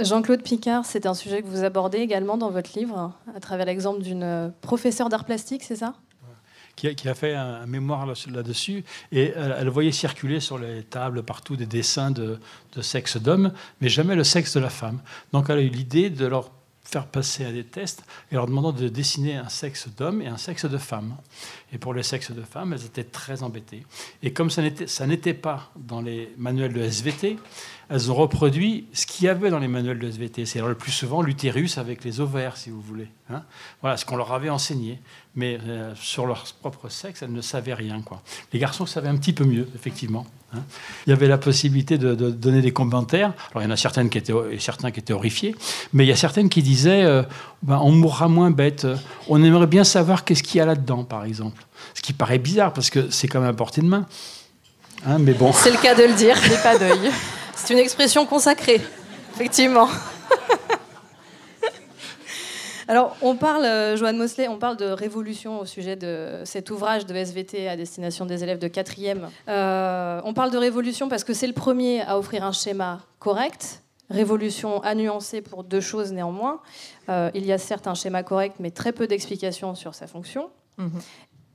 Jean-Claude Picard, c'est un sujet que vous abordez également dans votre livre, à travers l'exemple d'une professeure d'art plastique, c'est ça? Qui a, fait un, mémoire là- là-dessus, et elle, elle voyait circuler sur les tables partout des dessins de, de sexe d'homme, mais jamais le sexe de la femme. Donc elle a eu l'idée de leur faire passer à des tests et leur demandant de dessiner un sexe d'homme et un sexe de femme. Et pour le sexe de femme, elles étaient très embêtées. Et comme ça n'était, ça n'était pas dans les manuels de SVT, elles ont reproduit ce qu'il y avait dans les manuels de SVT. C'est le plus souvent l'utérus avec les ovaires, si vous voulez. hein. voilà ce qu'on leur avait enseigné. Mais euh, sur leur propre sexe, elles ne savaient rien. Quoi. Les garçons savaient un petit peu mieux, effectivement. hein. Il y avait la possibilité de, de donner des commentaires. Alors il y en a certaines qui étaient, et certains qui étaient horrifiés, mais il y a certaines qui disaient euh, Ben, on mourra moins bête. On aimerait bien savoir qu'est-ce qu'il y a là-dedans, par exemple. Ce qui paraît bizarre parce que c'est quand même à portée de main. Hein, mais bon. C'est le cas de le dire. N'aie pas d'œil. C'est une expression consacrée, effectivement. Alors, on parle, euh, Joanne Mosley, on parle de révolution au sujet de cet ouvrage de SVT à destination des élèves de 4e. Euh, on parle de révolution parce que c'est le premier à offrir un schéma correct. Révolution à nuancer pour deux choses néanmoins. Euh, il y a certes un schéma correct, mais très peu d'explications sur sa fonction. Mhm.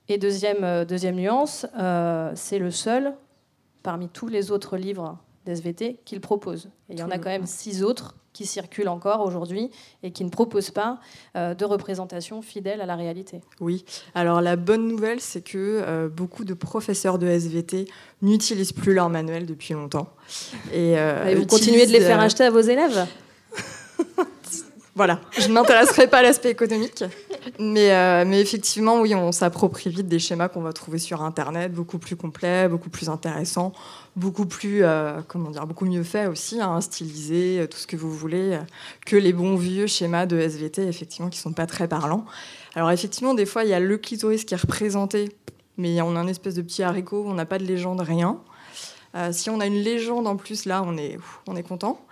Et deuxième, euh, deuxième nuance, c'est le seul parmi tous les autres livres d'SVT qu'il propose. Et il y en a quand même six autres qui circulent encore aujourd'hui et qui ne proposent pas euh, de représentation fidèle à la réalité. Oui. Alors la bonne nouvelle, c'est que euh, beaucoup de professeurs de SVT n'utilisent plus leur manuel depuis longtemps. Et, euh, Et vous continuez de les faire acheter à vos élèves? Voilà, je ne m'intéresserai pas à l'aspect économique, mais, euh, mais effectivement, oui, on s'approprie vite des schémas qu'on va trouver sur Internet, beaucoup plus complets, beaucoup plus intéressants, beaucoup plus, euh, comment dire, beaucoup mieux faits aussi, hein, stylisés, euh, tout ce que vous voulez, que les bons vieux schémas de SVT, effectivement, qui sont pas très parlants. Alors effectivement, des fois, il y a le clitoris qui est représenté, mais on a un espèce de petit haricot, on n'a pas de légende, rien. Si on a une légende en plus, là, on est, on est content.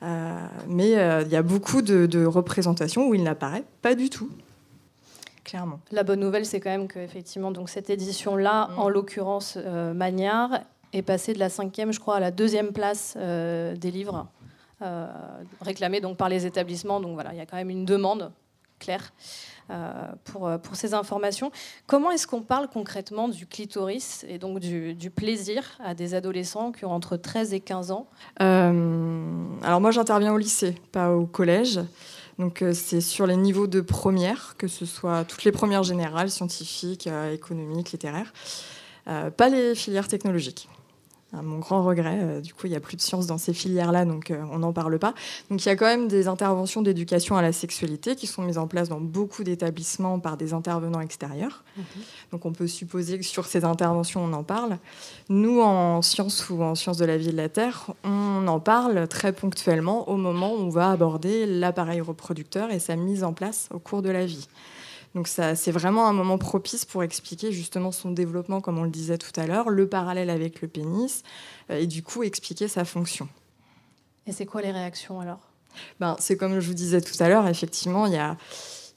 Mais il y a beaucoup de représentations où il n'apparaît pas du tout. Clairement. La bonne nouvelle, c'est quand même que effectivement, donc cette édition-là, Mm. en l'occurrence euh, Magnard, est passée de la cinquième, je crois, à la deuxième place euh, des livres euh, réclamés donc par les établissements. Donc voilà, il y a quand même une demande claire euh, pour, pour ces informations. Comment est-ce qu'on parle concrètement du clitoris et donc du, du plaisir à des adolescents qui ont entre 13 et 15 ans? Euh, alors moi j'interviens au lycée, pas au collège. Donc euh, c'est sur les niveaux de première, que ce soit toutes les premières générales, scientifiques, euh, économiques, littéraires, Euh, pas les filières technologiques. À mon grand regret, euh, du coup, il n'y a plus de sciences dans ces filières-là, donc euh, on n'en parle pas. Donc il y a quand même des interventions d'éducation à la sexualité qui sont mises en place dans beaucoup d'établissements par des intervenants extérieurs. Donc on peut supposer que sur ces interventions, on en parle. Nous, en sciences ou en sciences de la vie et de la Terre, on en parle très ponctuellement au moment où on va aborder l'appareil reproducteur et sa mise en place au cours de la vie. Donc ça, c'est vraiment un moment propice pour expliquer justement son développement, comme on le disait tout à l'heure, le parallèle avec le pénis, euh, et du coup expliquer sa fonction. Et c'est quoi les réactions alors? Ben, c'est comme je vous disais tout à l'heure, effectivement, il y a,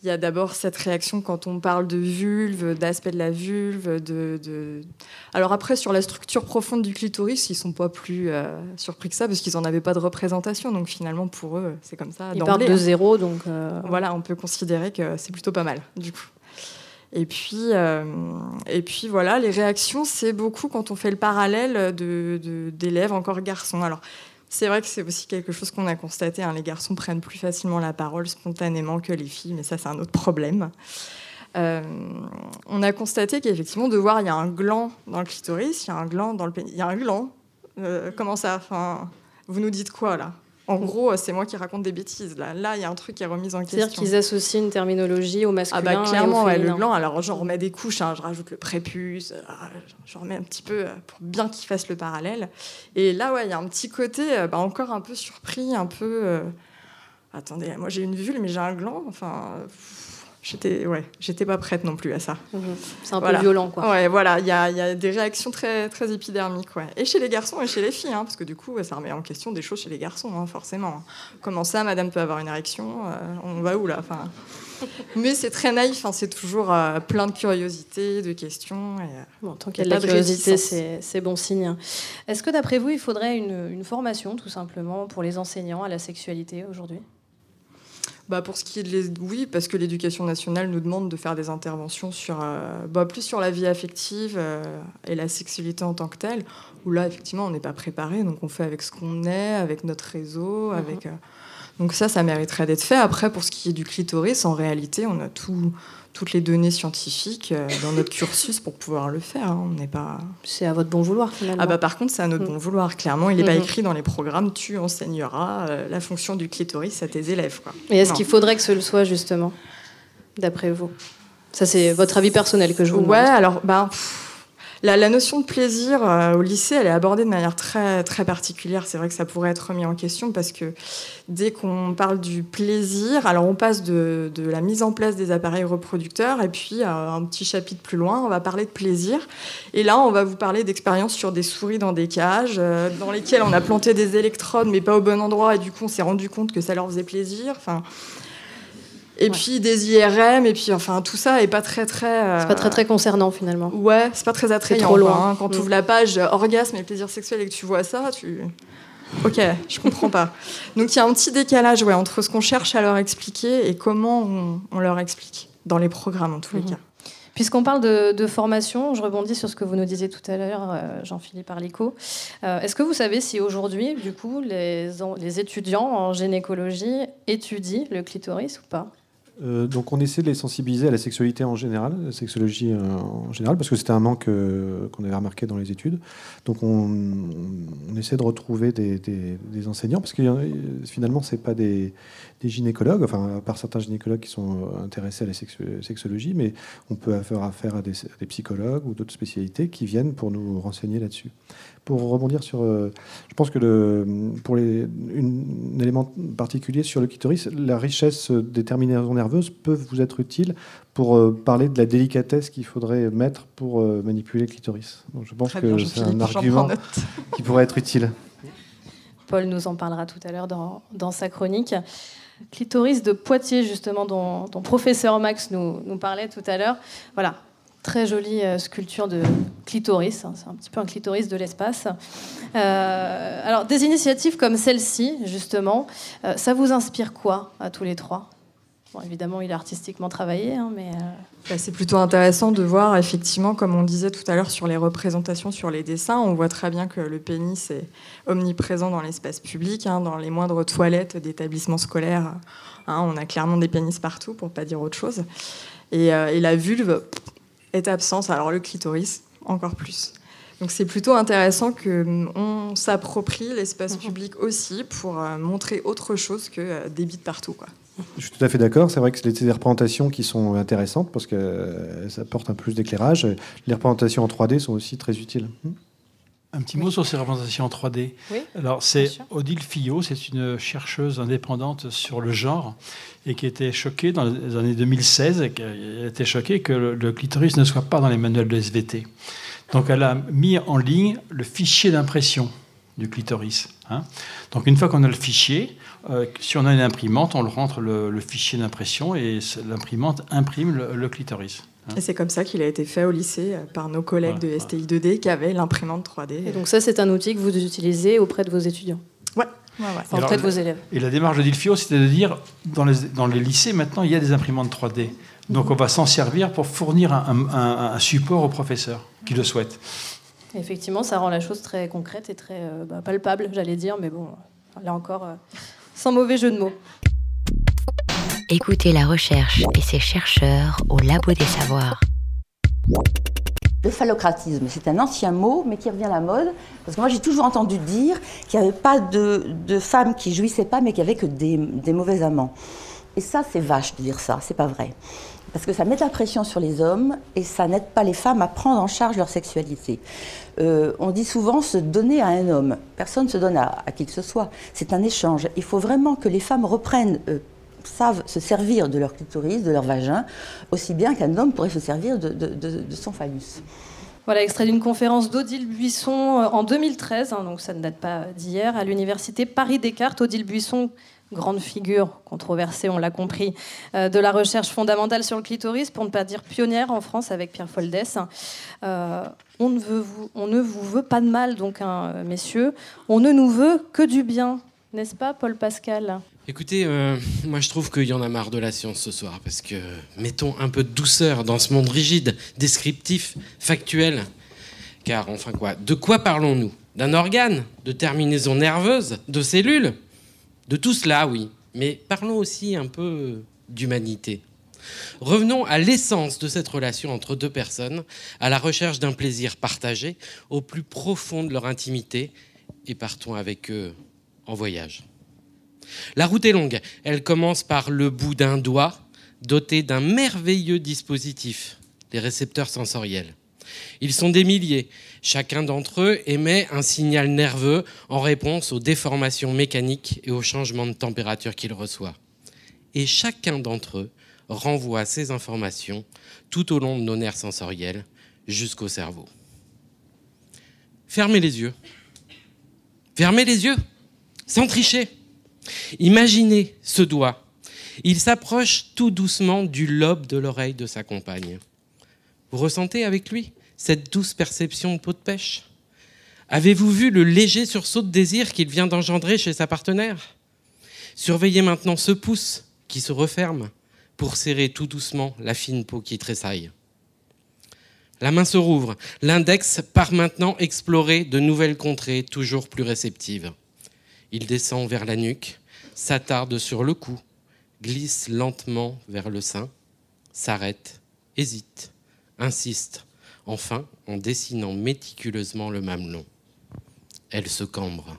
il y a d'abord cette réaction quand on parle de vulve, d'aspect de la vulve. De, de- Alors après, sur la structure profonde du clitoris, ils sont pas plus euh, surpris que ça, parce qu'ils n'en avaient pas de représentation. Donc finalement, pour eux, c'est comme ça. Ils partent de hein. zéro, donc... euh, Voilà, on peut considérer que c'est plutôt pas mal, du coup. Et puis, euh, et puis voilà, les réactions, c'est beaucoup quand on fait le parallèle de- de- d'élèves encore garçons. Alors, c'est vrai que c'est aussi quelque chose qu'on a constaté. hein, les garçons prennent plus facilement la parole spontanément que les filles, mais ça, c'est un autre problème. Euh, on a constaté qu'effectivement, de voir, il y a un gland dans le clitoris, il y a un gland dans le pénis. Il y a un gland. Euh, comment ça Vous nous dites quoi, là? En gros, c'est moi qui raconte des bêtises. Là, là, il y a un truc qui est remis en question. C'est-à-dire qu'ils associent une terminologie au masculin Ah bah clairement, et au ouais, le gland. Alors j'en remets des couches, hein, je rajoute le prépuce, euh, j'en remets un petit peu euh, pour bien qu'il fasse le parallèle. Et là, ouais, il y a un petit côté euh, bah, encore un peu surpris, un peu. euh, Attendez, moi j'ai une vulve, mais j'ai un gland. Enfin, euh, pff, j'étais, ouais, j'étais pas prête non plus à ça. Mhm. C'est un Voilà. peu violent, quoi. Ouais, voilà, il y a, y a des réactions très, très épidermiques, ouais. Et chez les garçons et chez les filles, hein, parce que du coup, ça remet en question des choses chez les garçons, hein, forcément. Comment ça, madame peut avoir une érection euh, On va où là enfin, Mais c'est très naïf, hein, c'est toujours euh, plein de curiosité, de questions. Et, euh, Bon, tant qu'il y a de la curiosité, c'est c'est bon signe. Est-ce que d'après vous, il faudrait une, une formation, tout simplement, pour les enseignants à la sexualité aujourd'hui? Bah pour ce qui est de oui, parce que l'éducation nationale nous demande de faire des interventions sur, euh, bah, plus sur la vie affective euh, et la sexualité en tant que telle, où là, effectivement, on n'est pas préparé, donc on fait avec ce qu'on est, avec notre réseau, avec... euh, donc ça, ça mériterait d'être fait. Après, pour ce qui est du clitoris, en réalité, on a tout, toutes les données scientifiques euh, dans notre cursus pour pouvoir le faire. hein. On n'est pas... C'est à votre bon vouloir, finalement. Ah bah par contre, c'est à notre Mm. bon vouloir, clairement. Il n'est pas Mhm. écrit dans les programmes, tu enseigneras euh, la fonction du clitoris à tes élèves. Quoi. Et est-ce qu'il faudrait que ce le soit, justement, d'après vous? Ça, c'est votre avis personnel que je vous Ouais, demande. alors bah, pff, la, notion de plaisir euh, au lycée, elle est abordée de manière très, particulière. C'est vrai que ça pourrait être remis en question parce que dès qu'on parle du plaisir, alors on passe de, la mise en place des appareils reproducteurs et puis euh, un petit chapitre plus loin, on va parler de plaisir. Et là, on va vous parler d'expériences sur des souris dans des cages, euh, dans lesquelles on a planté des électrodes mais pas au bon endroit et du coup on s'est rendu compte que ça leur faisait plaisir. Et puis des IRM, et puis enfin tout ça est pas très très. euh, C'est pas très, très concernant, finalement. Ouais, c'est pas très attrayant. trop quoi, loin. hein. Quand Mm. tu ouvres la page euh, orgasme et plaisir sexuel et que tu vois ça, tu. Ok, je comprends pas. Donc il y a un petit décalage ouais, entre ce qu'on cherche à leur expliquer et comment on, on leur explique dans les programmes en tous les Mhm. cas. Puisqu'on parle de, de formation, je rebondis sur ce que vous nous disiez tout à l'heure, euh, Jean-Philippe Arlico. Euh, Est-ce que vous savez si aujourd'hui, du coup, les, les étudiants en gynécologie étudient le clitoris ou pas? Euh, donc on essaie de les sensibiliser à la sexualité en général, la sexologie euh, en général, parce que c'était un manque euh, qu'on avait remarqué dans les études. Donc on, essaie de retrouver des, des- enseignants, parce que finalement c'est pas des, des gynécologues, enfin à part certains gynécologues qui sont euh, intéressés à la sexologie, mais on peut faire affaire à des, à des psychologues ou d'autres spécialités qui viennent pour nous renseigner là-dessus. Pour rebondir sur, euh, je pense que le, pour les, une- un élément particulier sur le clitoris, la richesse des terminaisons nerveuses peut vous être utile pour euh, parler de la délicatesse qu'il faudrait mettre pour manipuler le clitoris. Donc je pense Très que c'est un argument qui pourrait être utile. Paul nous en parlera tout à l'heure dans, dans sa chronique. Clitoris de Poitiers, justement, dont, professeur Max nous, nous parlait tout à l'heure. Voilà, très jolie euh, sculpture de clitoris. hein, c'est un petit peu un clitoris de l'espace. Euh, alors, des initiatives comme celle-ci, justement, euh, ça vous inspire quoi à tous les trois? Bon, évidemment, il a artistiquement travaillé, hein, mais. euh, Bah, c'est plutôt intéressant de voir, effectivement, comme on disait tout à l'heure sur les représentations, sur les dessins, on voit très bien que le pénis est omniprésent dans l'espace public, hein, dans les moindres toilettes d'établissements scolaires. hein, on a clairement des pénis partout, pour pas dire autre chose. Et, euh, et la vulve est absente, alors le clitoris encore plus. Donc c'est plutôt intéressant qu'on s'approprie l'espace public aussi pour euh, montrer autre chose que des bites partout. Quoi. Je suis tout à fait d'accord. C'est vrai que c'est des représentations qui sont intéressantes parce qu'elles apportent un plus d'éclairage. Les représentations en 3D sont aussi très utiles. Un petit mot sur ces représentations en 3D. Oui, Alors, c'est Odile Fillot, c'est une chercheuse indépendante sur le genre et qui était choquée dans les années 2016, et qui été choquée que le, le clitoris ne soit pas dans les manuels de SVT. Donc, elle a mis en ligne le fichier d'impression du clitoris. hein. Donc, une fois qu'on a le fichier, euh, si on a une imprimante, on le rentre le, le fichier d'impression et l'imprimante imprime le, le clitoris. hein. Et c'est comme ça qu'il a été fait au lycée euh, par nos collègues de STI 2D qui avaient l'imprimante 3D. Et donc, ça, c'est un outil que vous utilisez auprès de vos étudiants Ouais, ouais, ouais. Enfin, Alors, auprès de vos élèves. Et la démarche de Dilfio, c'était de dire, dans les, dans les lycées, maintenant, il y a des imprimantes 3D. Donc, on va s'en servir pour fournir un, un- un support aux professeurs qui le souhaitent. Effectivement, ça rend la chose très concrète et très euh, bah, palpable, j'allais dire, mais bon, là encore, euh, sans mauvais jeu de mots. Écoutez la recherche et ses chercheurs au Labo des Savoirs. Le phallocratisme, c'est un ancien mot, mais qui revient à la mode. Parce que moi, j'ai toujours entendu dire qu'il n'y avait pas de, de femmes qui jouissaient pas, mais qu'il n'y avait que des, des mauvais amants. Et ça, c'est vache de dire ça, c'est pas vrai. Parce que ça met la pression sur les hommes et ça n'aide pas les femmes à prendre en charge leur sexualité. Euh, on dit souvent se donner à un homme. Personne ne se donne à, qui que ce soit. C'est un échange. Il faut vraiment que les femmes reprennent, euh, savent se servir de leur clitoris, de leur vagin, aussi bien qu'un homme pourrait se servir de son phallus. Voilà, extrait d'une conférence d'Odile Buisson euh, en 2013, hein, donc ça ne date pas d'hier, à l'université Paris-Descartes. Odile Buisson, grande figure controversée, on l'a compris, euh, de la recherche fondamentale sur le clitoris, pour ne pas dire pionnière en France avec Pierre Foldès. Euh, on, ne vous veut pas de mal, donc, hein, messieurs. On ne nous veut que du bien, n'est-ce pas, Paul Pascal? Écoutez, euh, moi je trouve qu'il y en a marre de la science ce soir, parce que mettons un peu de douceur dans ce monde rigide, descriptif, factuel. Car enfin quoi, de quoi parlons-nous? D'un organe De terminaison nerveuse De cellules? De tout cela, oui. Mais parlons aussi un peu d'humanité. Revenons à l'essence de cette relation entre deux personnes, à la recherche d'un plaisir partagé, au plus profond de leur intimité, et partons avec eux en voyage. La route est longue. Elle commence par le bout d'un doigt, doté d'un merveilleux dispositif, les récepteurs sensoriels. Ils sont des milliers. Chacun d'entre eux émet un signal nerveux en réponse aux déformations mécaniques et aux changements de température qu'il reçoit. Et chacun d'entre eux renvoie ces informations tout au long de nos nerfs sensoriels jusqu'au cerveau. Fermez les yeux. Fermez les yeux, sans tricher. Imaginez ce doigt. Il s'approche tout doucement du lobe de l'oreille de sa compagne. Vous ressentez avec lui cette douce perception de peau de pêche Avez-vous vu le léger sursaut de désir qu'il vient d'engendrer chez sa partenaire? Surveillez maintenant ce pouce qui se referme pour serrer tout doucement la fine peau qui tressaille. La main se rouvre. L'index part maintenant explorer de nouvelles contrées toujours plus réceptives. Il descend vers la nuque, s'attarde sur le cou, glisse lentement vers le sein, s'arrête, hésite, insiste, enfin en dessinant méticuleusement le mamelon. Elle se cambre.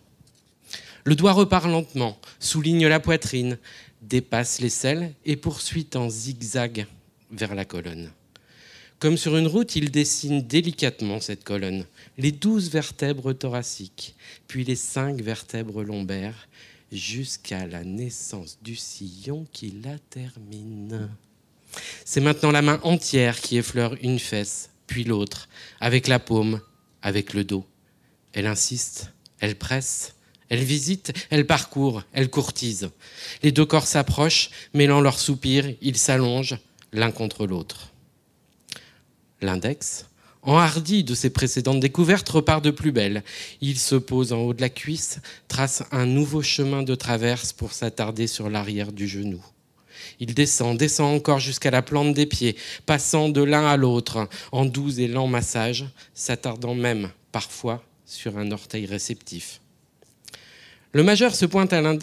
Le doigt repart lentement, souligne la poitrine, dépasse l'aisselle et poursuit en zigzag vers la colonne. Comme sur une route, il dessine délicatement cette colonne, les douze vertèbres thoraciques, puis les cinq vertèbres lombaires, jusqu'à la naissance du sillon qui la termine. C'est maintenant la main entière qui effleure une fesse, puis l'autre, avec la paume, avec le dos. Elle insiste, elle presse, Elle visite, elle parcourt, elle courtise. Les deux corps s'approchent, mêlant leurs soupirs, ils s'allongent l'un contre l'autre. L'index, enhardi de ses précédentes découvertes, repart de plus belle. Il se pose en haut de la cuisse, trace un nouveau chemin de traverse pour s'attarder sur l'arrière du genou. Il descend, descend encore jusqu'à la plante des pieds, passant de l'un à l'autre en doux et lents massages, s'attardant même parfois sur un orteil réceptif. Le majeur se,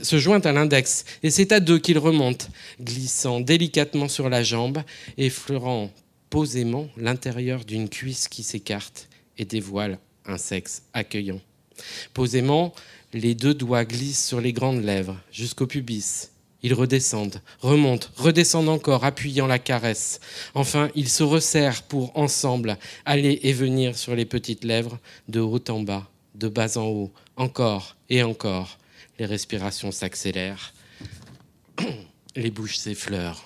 se joint à l'index et c'est à deux qu'il remonte, glissant délicatement sur la jambe, effleurant posément l'intérieur d'une cuisse qui s'écarte et dévoile un sexe accueillant. Posément, les deux doigts glissent sur les grandes lèvres jusqu'au pubis. Ils redescendent, remontent, redescendent encore, appuyant la caresse. Enfin, ils se resserrent pour ensemble aller et venir sur les petites lèvres, de haut en bas, de bas en haut, encore et encore. Les respirations s'accélèrent, les bouches s'effleurent.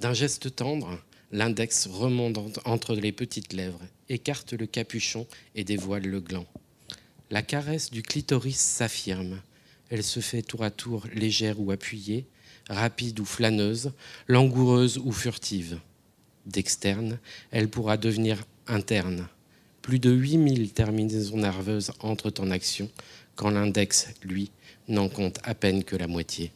D'un geste tendre, l'index remonte en- entre les petites lèvres, écarte le capuchon et dévoile le gland. La caresse du clitoris s'affirme. Elle se fait tour à tour légère ou appuyée, rapide ou flâneuse, langoureuse ou furtive. D'externe, elle pourra devenir interne. Plus de 8000 terminaisons nerveuses entrent en action, quand l'index, lui, n'en compte à peine que la moitié.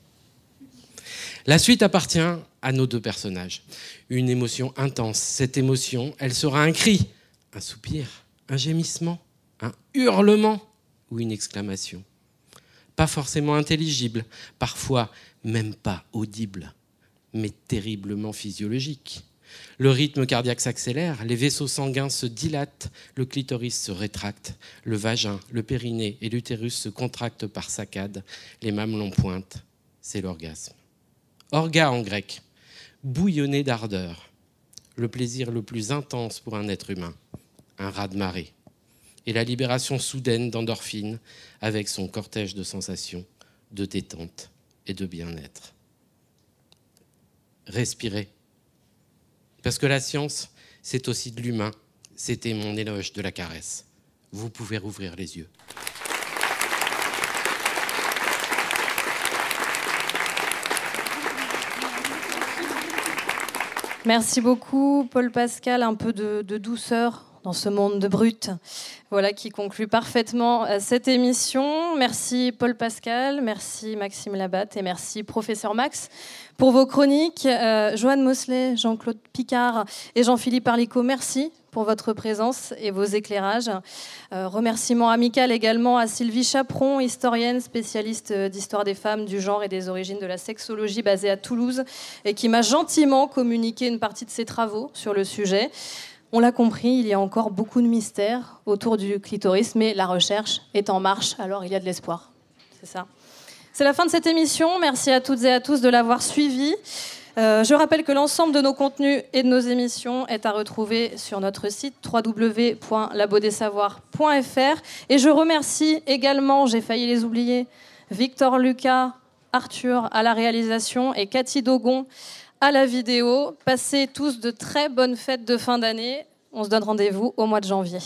La suite appartient à nos deux personnages. Une émotion intense. Cette émotion, elle sera un cri, un soupir, un gémissement, un hurlement ou une exclamation. Pas forcément intelligible, parfois même pas audible, mais terriblement physiologique. Le rythme cardiaque s'accélère, les vaisseaux sanguins se dilatent, le clitoris se rétracte, le vagin, le périnée et l'utérus se contractent par saccades, les mamelons pointent. C'est l'orgasme. Orga en grec, bouillonner d'ardeur, le plaisir le plus intense pour un être humain, un raz-de-marée, et la libération soudaine d'endorphines avec son cortège de sensations, de détente et de bien-être. Respirez. Parce que la science, c'est aussi de l'humain. C'était mon éloge de la caresse. Vous pouvez rouvrir les yeux. Merci beaucoup, Paul Pascal. Un peu de, de douceur dans ce monde de brut. Voilà qui conclut parfaitement euh, cette émission. Merci, Paul Pascal. Merci, Maxime Labatte. Et merci, professeur Max, pour vos chroniques. Euh, Joanne Mosley, Jean-Claude Picard et Jean-Philippe Arlico, merci pour votre présence et vos éclairages. Euh, remerciements amical également à Sylvie Chaperon, historienne spécialiste euh, d'histoire des femmes, du genre et des origines de la sexologie basée à Toulouse et qui m'a gentiment communiqué une partie de ses travaux sur le sujet. On l'a compris, il y a encore beaucoup de mystères autour du clitoris, mais la recherche est en marche, alors il y a de l'espoir. C'est ça. C'est la fin de cette émission. Merci à toutes et à tous de l'avoir suivi. Euh, je rappelle que l'ensemble de nos contenus et de nos émissions est à retrouver sur notre site www.labodesavoirs.fr. Et je remercie également, j'ai failli les oublier, Victor Lucas, Arthur à la réalisation et Cathy Dogon à la vidéo. Passez tous de très bonnes fêtes de fin d'année. On se donne rendez-vous au mois de janvier.